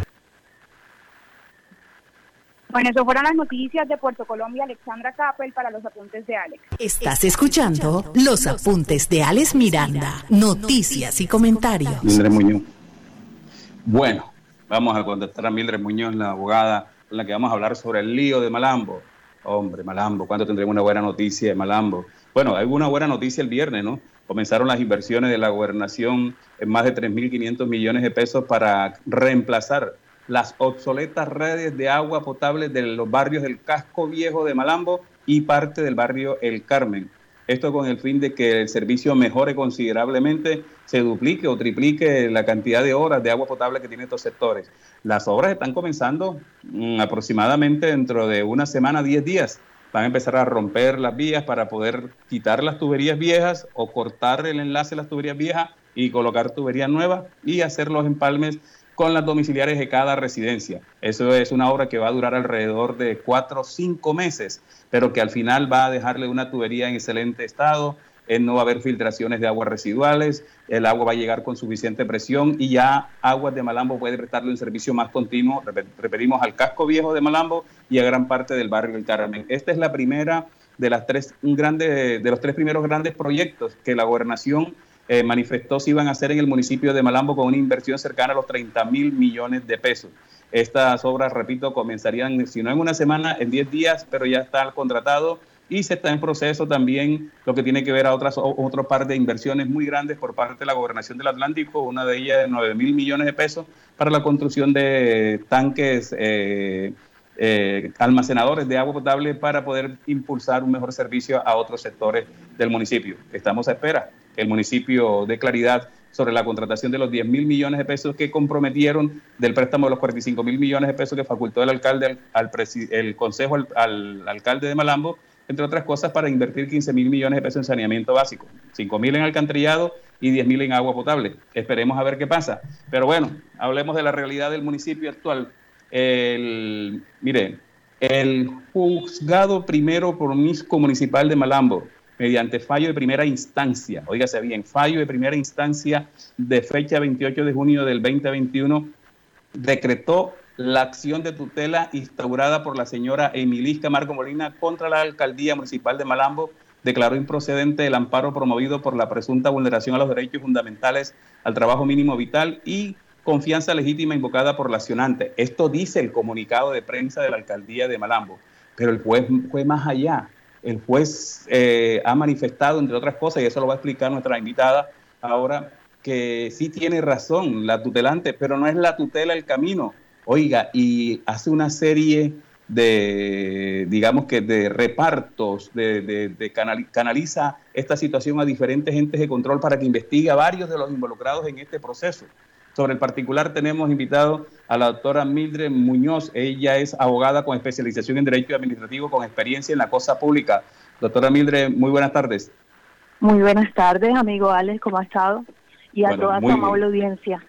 Bueno, eso fueron las noticias de Puerto Colombia, Alexandra Capel para los apuntes de Alex. Estás escuchando los apuntes de Alex Miranda, noticias y comentarios. Mildred Muñoz. Bueno, vamos a contestar a Mildred Muñoz, la abogada con la que vamos a hablar sobre el lío de Malambo. Hombre, Malambo, ¿cuándo tendremos una buena noticia de Malambo? Bueno, hay una buena noticia el viernes, ¿no? Comenzaron las inversiones de la gobernación en más de 3.500 millones de pesos para reemplazar las obsoletas redes de agua potable de los barrios del Casco Viejo de Malambo y parte del barrio El Carmen. Esto con el fin de que el servicio mejore considerablemente, se duplique o triplique la cantidad de horas de agua potable que tienen estos sectores. Las obras están comenzando mm, aproximadamente dentro de una semana, 10 días. Van a empezar a romper las vías para poder quitar las tuberías viejas o cortar el enlace de las tuberías viejas y colocar tuberías nuevas y hacer los empalmes con las domiciliares de cada residencia. Eso es una obra que va a durar alrededor de cuatro o cinco meses, pero que al final va a dejarle una tubería en excelente estado, eh, no va a haber filtraciones de aguas residuales, el agua va a llegar con suficiente presión y ya Aguas de Malambo puede prestarle un servicio más continuo, repetimos, al casco viejo de Malambo y a gran parte del barrio del Carmen. Esta es la primera de las tres grandes, de los tres primeros grandes proyectos que la gobernación eh, manifestó si iban a hacer en el municipio de Malambo con una inversión cercana a los 30 mil millones de pesos. Estas obras, repito, comenzarían, si no en una semana, en 10 días, pero ya está contratado y se está en proceso también lo que tiene que ver a otras otro par de inversiones muy grandes por parte de la gobernación del Atlántico, una de ellas de 9 mil millones de pesos para la construcción de tanques eh, eh, almacenadores de agua potable para poder impulsar un mejor servicio a otros sectores del municipio. Estamos a espera el municipio de claridad sobre la contratación de los 10 mil millones de pesos que comprometieron del préstamo de los 45 mil millones de pesos que facultó el alcalde al, el consejo al, alcalde de Malambo, entre otras cosas para invertir 15 mil millones de pesos en saneamiento básico, 5 mil en alcantarillado y 10 mil en agua potable. Esperemos a ver qué pasa. Pero bueno, hablemos de la realidad del municipio actual. El, mire, el juzgado primero por misco municipal de Malambo mediante fallo de primera instancia, oígase bien, fallo de primera instancia de fecha 28 de junio del 2021, decretó la acción de tutela instaurada por la señora Emilisca Marco Molina contra la alcaldía municipal de Malambo, declaró improcedente el amparo promovido por la presunta vulneración a los derechos fundamentales al trabajo mínimo vital y confianza legítima invocada por la accionante. Esto dice el comunicado de prensa de la alcaldía de Malambo, pero el juez fue más allá el juez eh, ha manifestado, entre otras cosas, y eso lo va a explicar nuestra invitada ahora, que sí tiene razón la tutelante, pero no es la tutela el camino. Oiga, y hace una serie de, digamos que de repartos, de, canaliza esta situación a diferentes entes de control para que investigue a varios de los involucrados en este proceso. Sobre el particular tenemos invitado a la doctora Mildred Muñoz. Ella es abogada con especialización en Derecho Administrativo con experiencia en la cosa pública. Doctora Mildred, muy buenas tardes. Muy buenas tardes, amigo Alex, ¿cómo ha estado? Y a toda tu amable audiencia.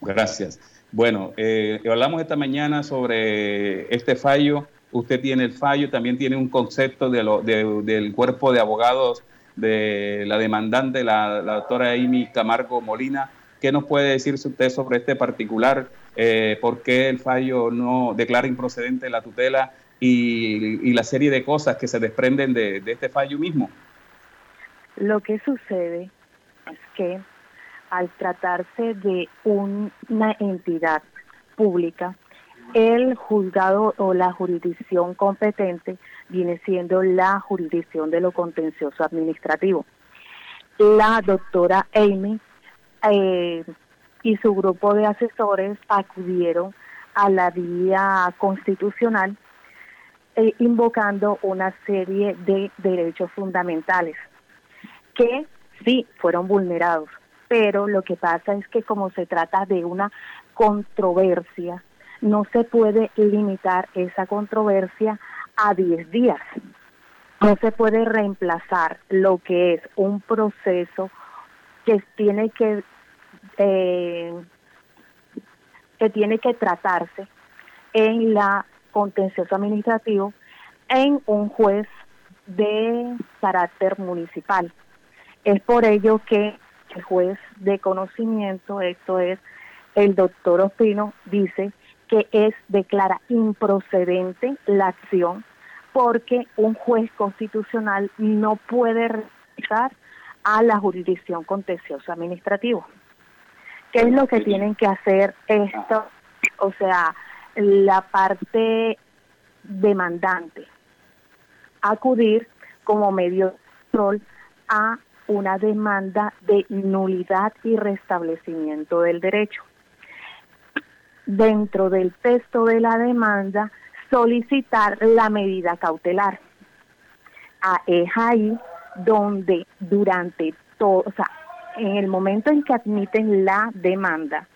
Gracias. Bueno, eh, hablamos esta mañana sobre este fallo. Usted tiene el fallo, también tiene un concepto de lo, del cuerpo de abogados de la demandante, la, doctora Amy Camargo Molina. ¿Qué nos puede decir usted sobre este particular? Eh, ¿Por qué el fallo no declara improcedente la tutela y, la serie de cosas que se desprenden de este fallo mismo? Lo que sucede es que al tratarse de una entidad pública, el juzgado o la jurisdicción competente viene siendo la jurisdicción de lo contencioso administrativo. La doctora Amy eh, y su grupo de asesores acudieron a la vía constitucional eh, invocando una serie de derechos fundamentales que sí fueron vulnerados pero lo que pasa es que como se trata de una controversia, no se puede limitar esa controversia a 10 días. No se puede reemplazar lo que es un proceso que tiene que eh, que tiene que tratarse en la contencioso administrativo en un juez de carácter municipal. Es por ello que el juez de conocimiento, esto es el doctor Ospino, dice que es declara improcedente la acción porque un juez constitucional no puede realizar a la jurisdicción contencioso administrativo. ¿Qué es lo que tienen que hacer esto? O sea, la parte demandante, acudir como medio de control a una demanda de nulidad y restablecimiento del derecho. Dentro del texto de la demanda, solicitar la medida cautelar. Ah, es ahí donde durante todo, o sea, en el momento en que admiten la demanda,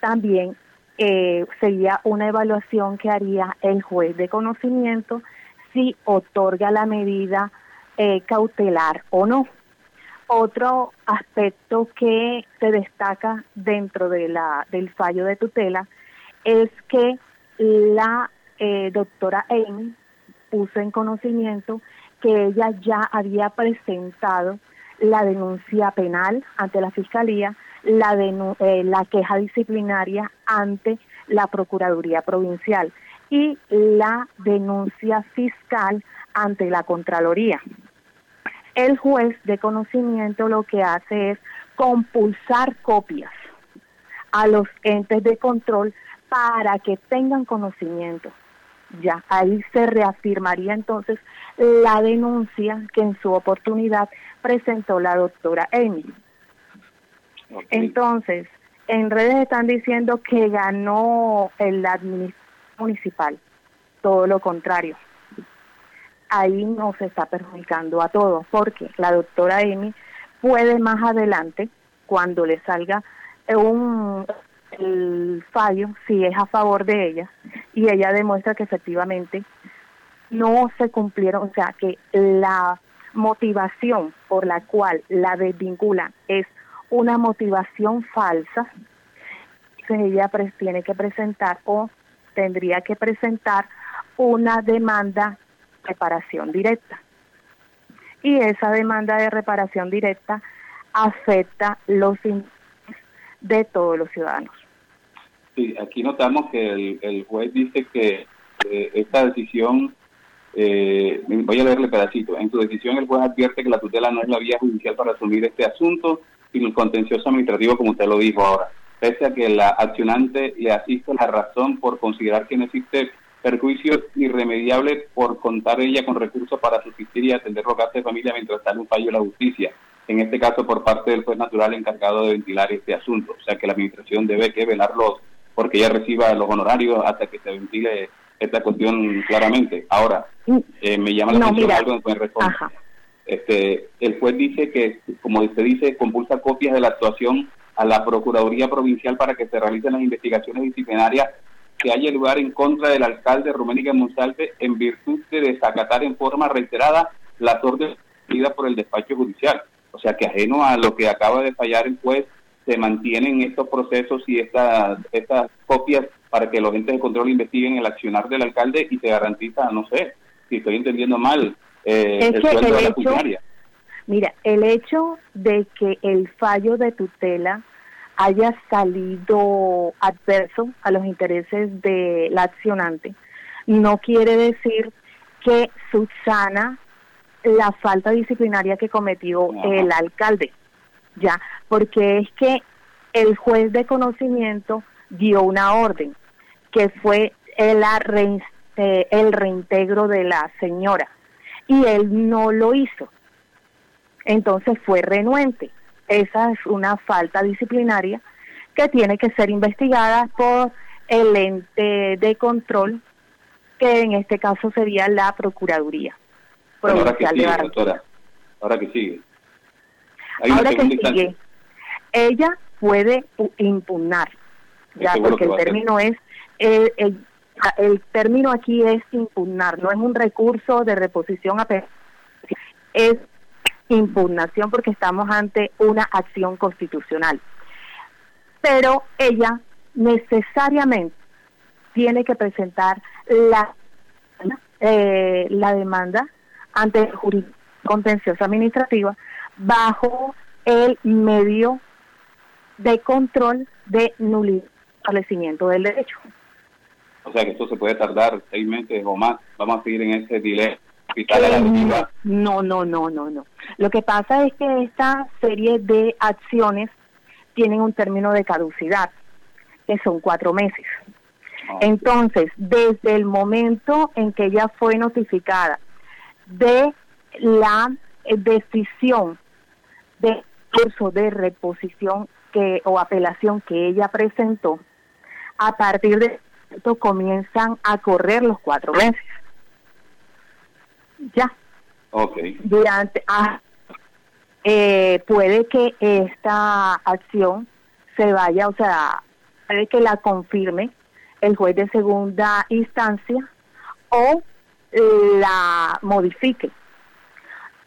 también eh, sería una evaluación que haría el juez de conocimiento si otorga la medida eh, cautelar o no. Otro aspecto que se destaca dentro de la, del fallo de tutela es que la eh, doctora Amy puso en conocimiento que ella ya había presentado la denuncia penal ante la Fiscalía, la, eh, la queja disciplinaria ante la Procuraduría Provincial y la denuncia fiscal ante la Contraloría el juez de conocimiento lo que hace es compulsar copias a los entes de control para que tengan conocimiento. Ya, ahí se reafirmaría entonces la denuncia que en su oportunidad presentó la doctora Amy. Entonces, en redes están diciendo que ganó el administración municipal, todo lo contrario ahí nos está perjudicando a todos, porque la doctora Emi puede más adelante, cuando le salga un el fallo, si es a favor de ella, y ella demuestra que efectivamente no se cumplieron, o sea, que la motivación por la cual la desvinculan es una motivación falsa, ella tiene que presentar o tendría que presentar una demanda reparación directa. Y esa demanda de reparación directa afecta los intereses de todos los ciudadanos. Sí, aquí notamos que el, juez dice que eh, esta decisión, eh, voy a leerle pedacito, en su decisión el juez advierte que la tutela no es la vía judicial para asumir este asunto, sino el contencioso administrativo, como usted lo dijo ahora. Pese a que la accionante le asiste la razón por considerar que no existe perjuicio irremediable por contar ella con recursos para subsistir y atender los gastos de familia mientras sale un fallo de la justicia, en este caso por parte del juez natural encargado de ventilar este asunto. O sea que la administración debe que velarlos porque ella reciba los honorarios hasta que se ventile esta cuestión claramente. Ahora, eh, me llama la atención algo en responde. Este, el juez dice que, como se dice, compulsa copias de la actuación a la Procuraduría Provincial para que se realicen las investigaciones disciplinarias que haya lugar en contra del alcalde Roménica Monsalve en virtud de desacatar en forma reiterada las órdenes por el despacho judicial. O sea que ajeno a lo que acaba de fallar el juez, se mantienen estos procesos y estas estas copias para que los entes de control investiguen el accionar del alcalde y se garantiza, no sé, si estoy entendiendo mal, eh, Es el que sueldo el de la hecho- funcionaria. Mira, el hecho de que el fallo de tutela haya salido adverso a los intereses de la accionante no quiere decir que subsana la falta disciplinaria que cometió el alcalde, ya, porque es que el juez de conocimiento dio una orden que fue el, eh, el reintegro de la señora y él no lo hizo. Entonces fue renuente. Esa es una falta disciplinaria que tiene que ser investigada por el ente de control, que en este caso sería la Procuraduría Bueno, ahora que de sigue, doctora. Ahora que sigue. Ahora que instancia. sigue, ella puede pu- impugnar, ya porque que el término es, el, el- el término aquí es impugnar, no es un recurso de reposición a es impugnación porque estamos ante una acción constitucional. Pero ella necesariamente tiene que presentar la, eh, la demanda ante el jurisdicción contenciosa administrativa bajo el medio de control de nulidad establecimiento del derecho. O sea que esto se puede tardar seis meses o más. Vamos a seguir en ese dilema. Eh, no, no, no, no, no. Lo que pasa es que esta serie de acciones tienen un término de caducidad, que son cuatro meses. Entonces, desde el momento en que ella fue notificada de la eh, decisión curso de reposición que o apelación que ella presentó, a partir de esto comienzan a correr los cuatro meses. Ya, Ok. durante ah, eh, puede que esta acción se vaya, o sea, puede que la confirme el juez de segunda instancia o la modifique.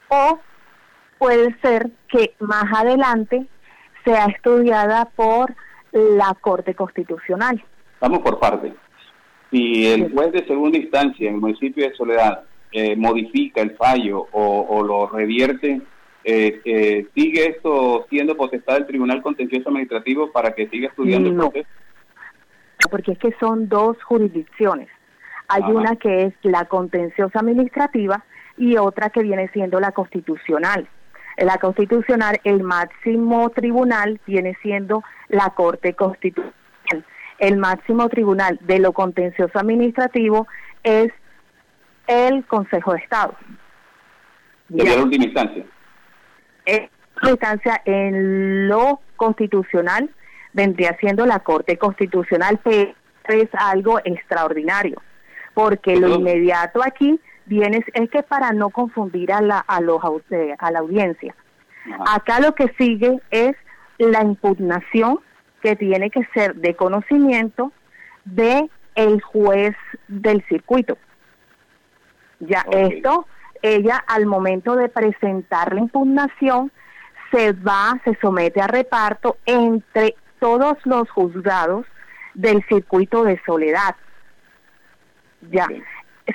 O puede ser que más adelante sea estudiada por la Corte Constitucional. Vamos por partes. Si el juez de segunda instancia en el municipio de Soledad eh, modifica el fallo o, o lo revierte, eh, eh, ¿sigue esto siendo potestad del Tribunal Contencioso Administrativo para que siga estudiando No. el proceso? porque es que son dos jurisdicciones. Hay Ajá. una que es la contenciosa administrativa y otra que viene siendo la constitucional. La constitucional, el máximo tribunal viene siendo la Corte Constitucional. El máximo tribunal de lo contencioso administrativo es el Consejo de Estado. Sería la última instancia. En última instancia, en lo constitucional vendría siendo la Corte Constitucional, pero es algo extraordinario, porque lo inmediato aquí viene es que para no confundir a la a los a la audiencia. Acá lo que sigue es la impugnación que tiene que ser de conocimiento de el juez del circuito. Ya esto, ella al momento de presentar la impugnación se va, se somete a reparto entre todos los juzgados del circuito de soledad. Ya,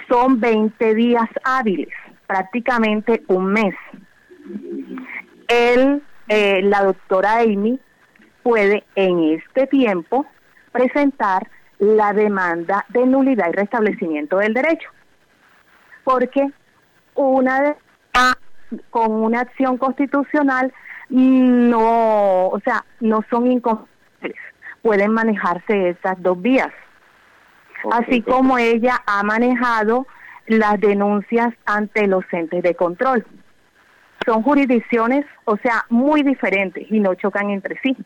son 20 días hábiles, prácticamente un mes. Él, eh, la doctora Amy puede en este tiempo presentar la demanda de nulidad y restablecimiento del derecho. Porque una ah, con una acción constitucional no, o sea, no son incompatibles. Pueden manejarse esas dos vías. Así como ella ha manejado las denuncias ante los entes de control. Son jurisdicciones, o sea, muy diferentes y no chocan entre sí.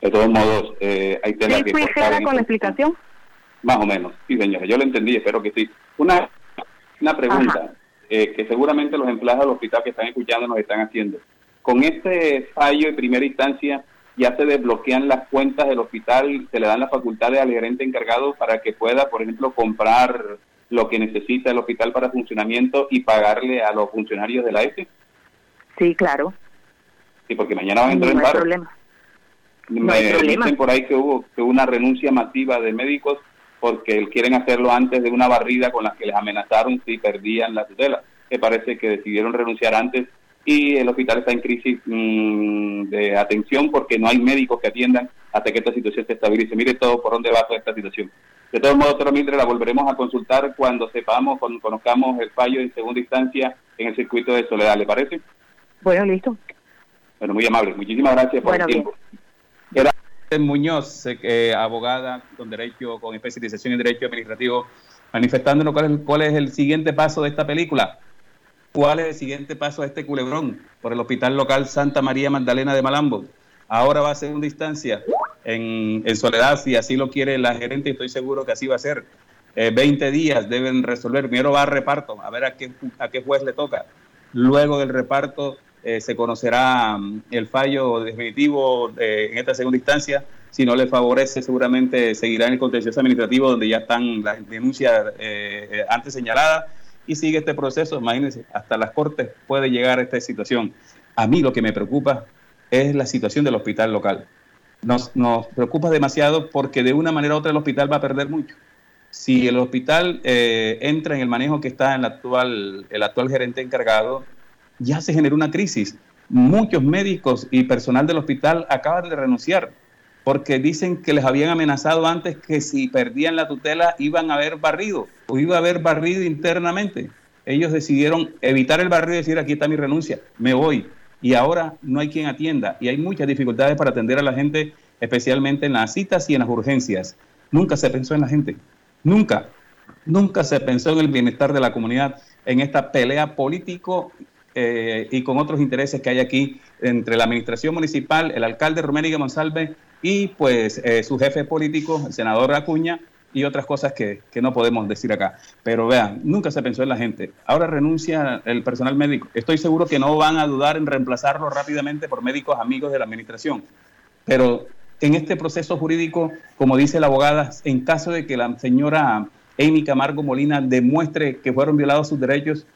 De todos modos, eh, hay tela ¿Sí fui con la este- explicación? Más o menos, sí señora, yo lo entendí, espero que sí. Una, una pregunta eh, que seguramente los empleados del hospital que están escuchando nos están haciendo. Con este fallo de primera instancia, ya se desbloquean las cuentas del hospital, se le dan las facultades al gerente encargado para que pueda, por ejemplo, comprar lo que necesita el hospital para funcionamiento y pagarle a los funcionarios de la EFE. Sí, claro. Sí, porque mañana van a entrar no en paro. problema. Me No hay problema. dicen por ahí que hubo, que hubo una renuncia masiva de médicos porque quieren hacerlo antes de una barrida con la que les amenazaron si perdían la tutela. Me parece que decidieron renunciar antes y el hospital está en crisis mm, de atención porque no hay médicos que atiendan hasta que esta situación se estabilice. Mire todo por dónde va toda esta situación. De todos modos, doctora Mildred, la volveremos a consultar cuando sepamos, cuando conozcamos el fallo en segunda instancia en el circuito de Soledad. ¿Le parece? Bueno, listo. Bueno, muy amable. Muchísimas gracias por Bueno, el tiempo. Era Muñoz, eh, abogada con derecho, con especialización en derecho administrativo, manifestándonos cuál es, cuál es el siguiente paso de esta película. ¿Cuál es el siguiente paso de este culebrón por el hospital local Santa María Magdalena de Malambo? Ahora va a ser una distancia en, Soledad, si así lo quiere la gerente, estoy seguro que así va a ser. Eh, 20 días deben resolver. Primero va a reparto, a ver a qué, a qué juez le toca. Luego del reparto eh, se conocerá mm, el fallo definitivo eh, en esta segunda instancia. Si no le favorece, seguramente seguirá en el contencioso administrativo donde ya están las denuncias eh, eh, antes señaladas y sigue este proceso. Imagínense, hasta las cortes puede llegar a esta situación. A mí lo que me preocupa es la situación del hospital local. Nos, nos preocupa demasiado porque de una manera u otra el hospital va a perder mucho. Si el hospital eh, entra en el manejo que está en el actual, el actual gerente encargado, ya se generó una crisis. Muchos médicos y personal del hospital acaban de renunciar porque dicen que les habían amenazado antes que si perdían la tutela iban a haber barrido o iba a haber barrido internamente. Ellos decidieron evitar el barrido y decir aquí está mi renuncia, me voy. Y ahora no hay quien atienda y hay muchas dificultades para atender a la gente, especialmente en las citas y en las urgencias. Nunca se pensó en la gente, nunca, nunca se pensó en el bienestar de la comunidad, en esta pelea político eh, y con otros intereses que hay aquí entre la administración municipal, el alcalde Roméniga Monsalve y pues eh, su jefe político, el senador Acuña, y otras cosas que, que, no podemos decir acá. Pero vean, nunca se pensó en la gente. Ahora renuncia el personal médico. Estoy seguro que no van a dudar en reemplazarlo rápidamente por médicos amigos de la administración. Pero en este proceso jurídico, como dice la abogada, en caso de que la señora Amy Camargo Molina demuestre que fueron violados sus derechos,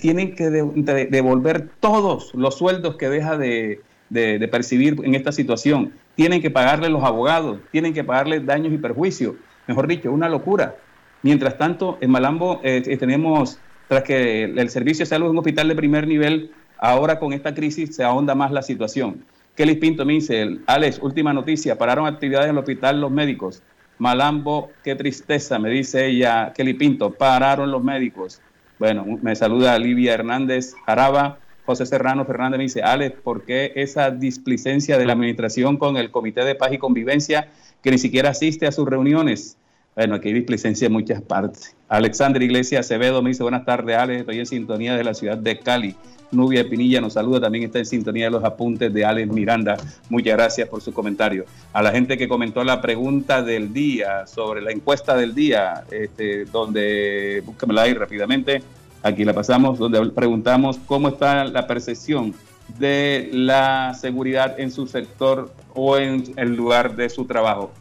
tienen que de, de, devolver todos los sueldos que deja de, de, percibir en esta situación. Tienen que pagarle los abogados, tienen que pagarle daños y perjuicios. Mejor dicho, una locura. Mientras tanto, en Malambo eh, tenemos, tras que el servicio de salud es un hospital de primer nivel, ahora con esta crisis se ahonda más la situación. Kelly Pinto me dice, Alex, última noticia, pararon actividades en el hospital los médicos. Malambo, qué tristeza, me dice ella, Kelly Pinto, pararon los médicos. Bueno, me saluda Livia Hernández Jaraba. José Serrano Fernández me dice, Alex, ¿por qué esa displicencia de la administración con el Comité de Paz y Convivencia que ni siquiera asiste a sus reuniones? Bueno, aquí hay displicencia en muchas partes. Alexander Iglesias Acevedo me dice, buenas tardes, Alex, estoy en sintonía de la ciudad de Cali. Nubia Pinilla nos saluda, también está en sintonía de los apuntes de Alex Miranda. Muchas gracias por su comentario. A la gente que comentó la pregunta del día sobre la encuesta del día, este, donde, búscamela ahí rápidamente, aquí la pasamos, donde preguntamos cómo está la percepción de la seguridad en su sector o en el lugar de su trabajo.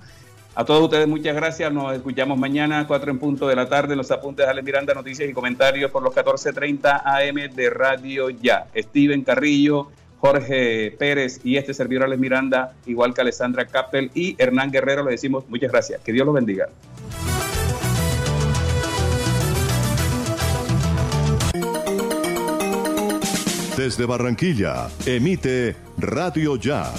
A todos ustedes muchas gracias, nos escuchamos mañana, 4 en punto de la tarde, los apuntes de Alex Miranda, noticias y comentarios por los 14.30 AM de Radio Ya. Steven Carrillo, Jorge Pérez y este servidor Alex Miranda, igual que Alessandra Kappel y Hernán Guerrero, le decimos muchas gracias. Que Dios los bendiga. Desde Barranquilla, emite Radio Ya.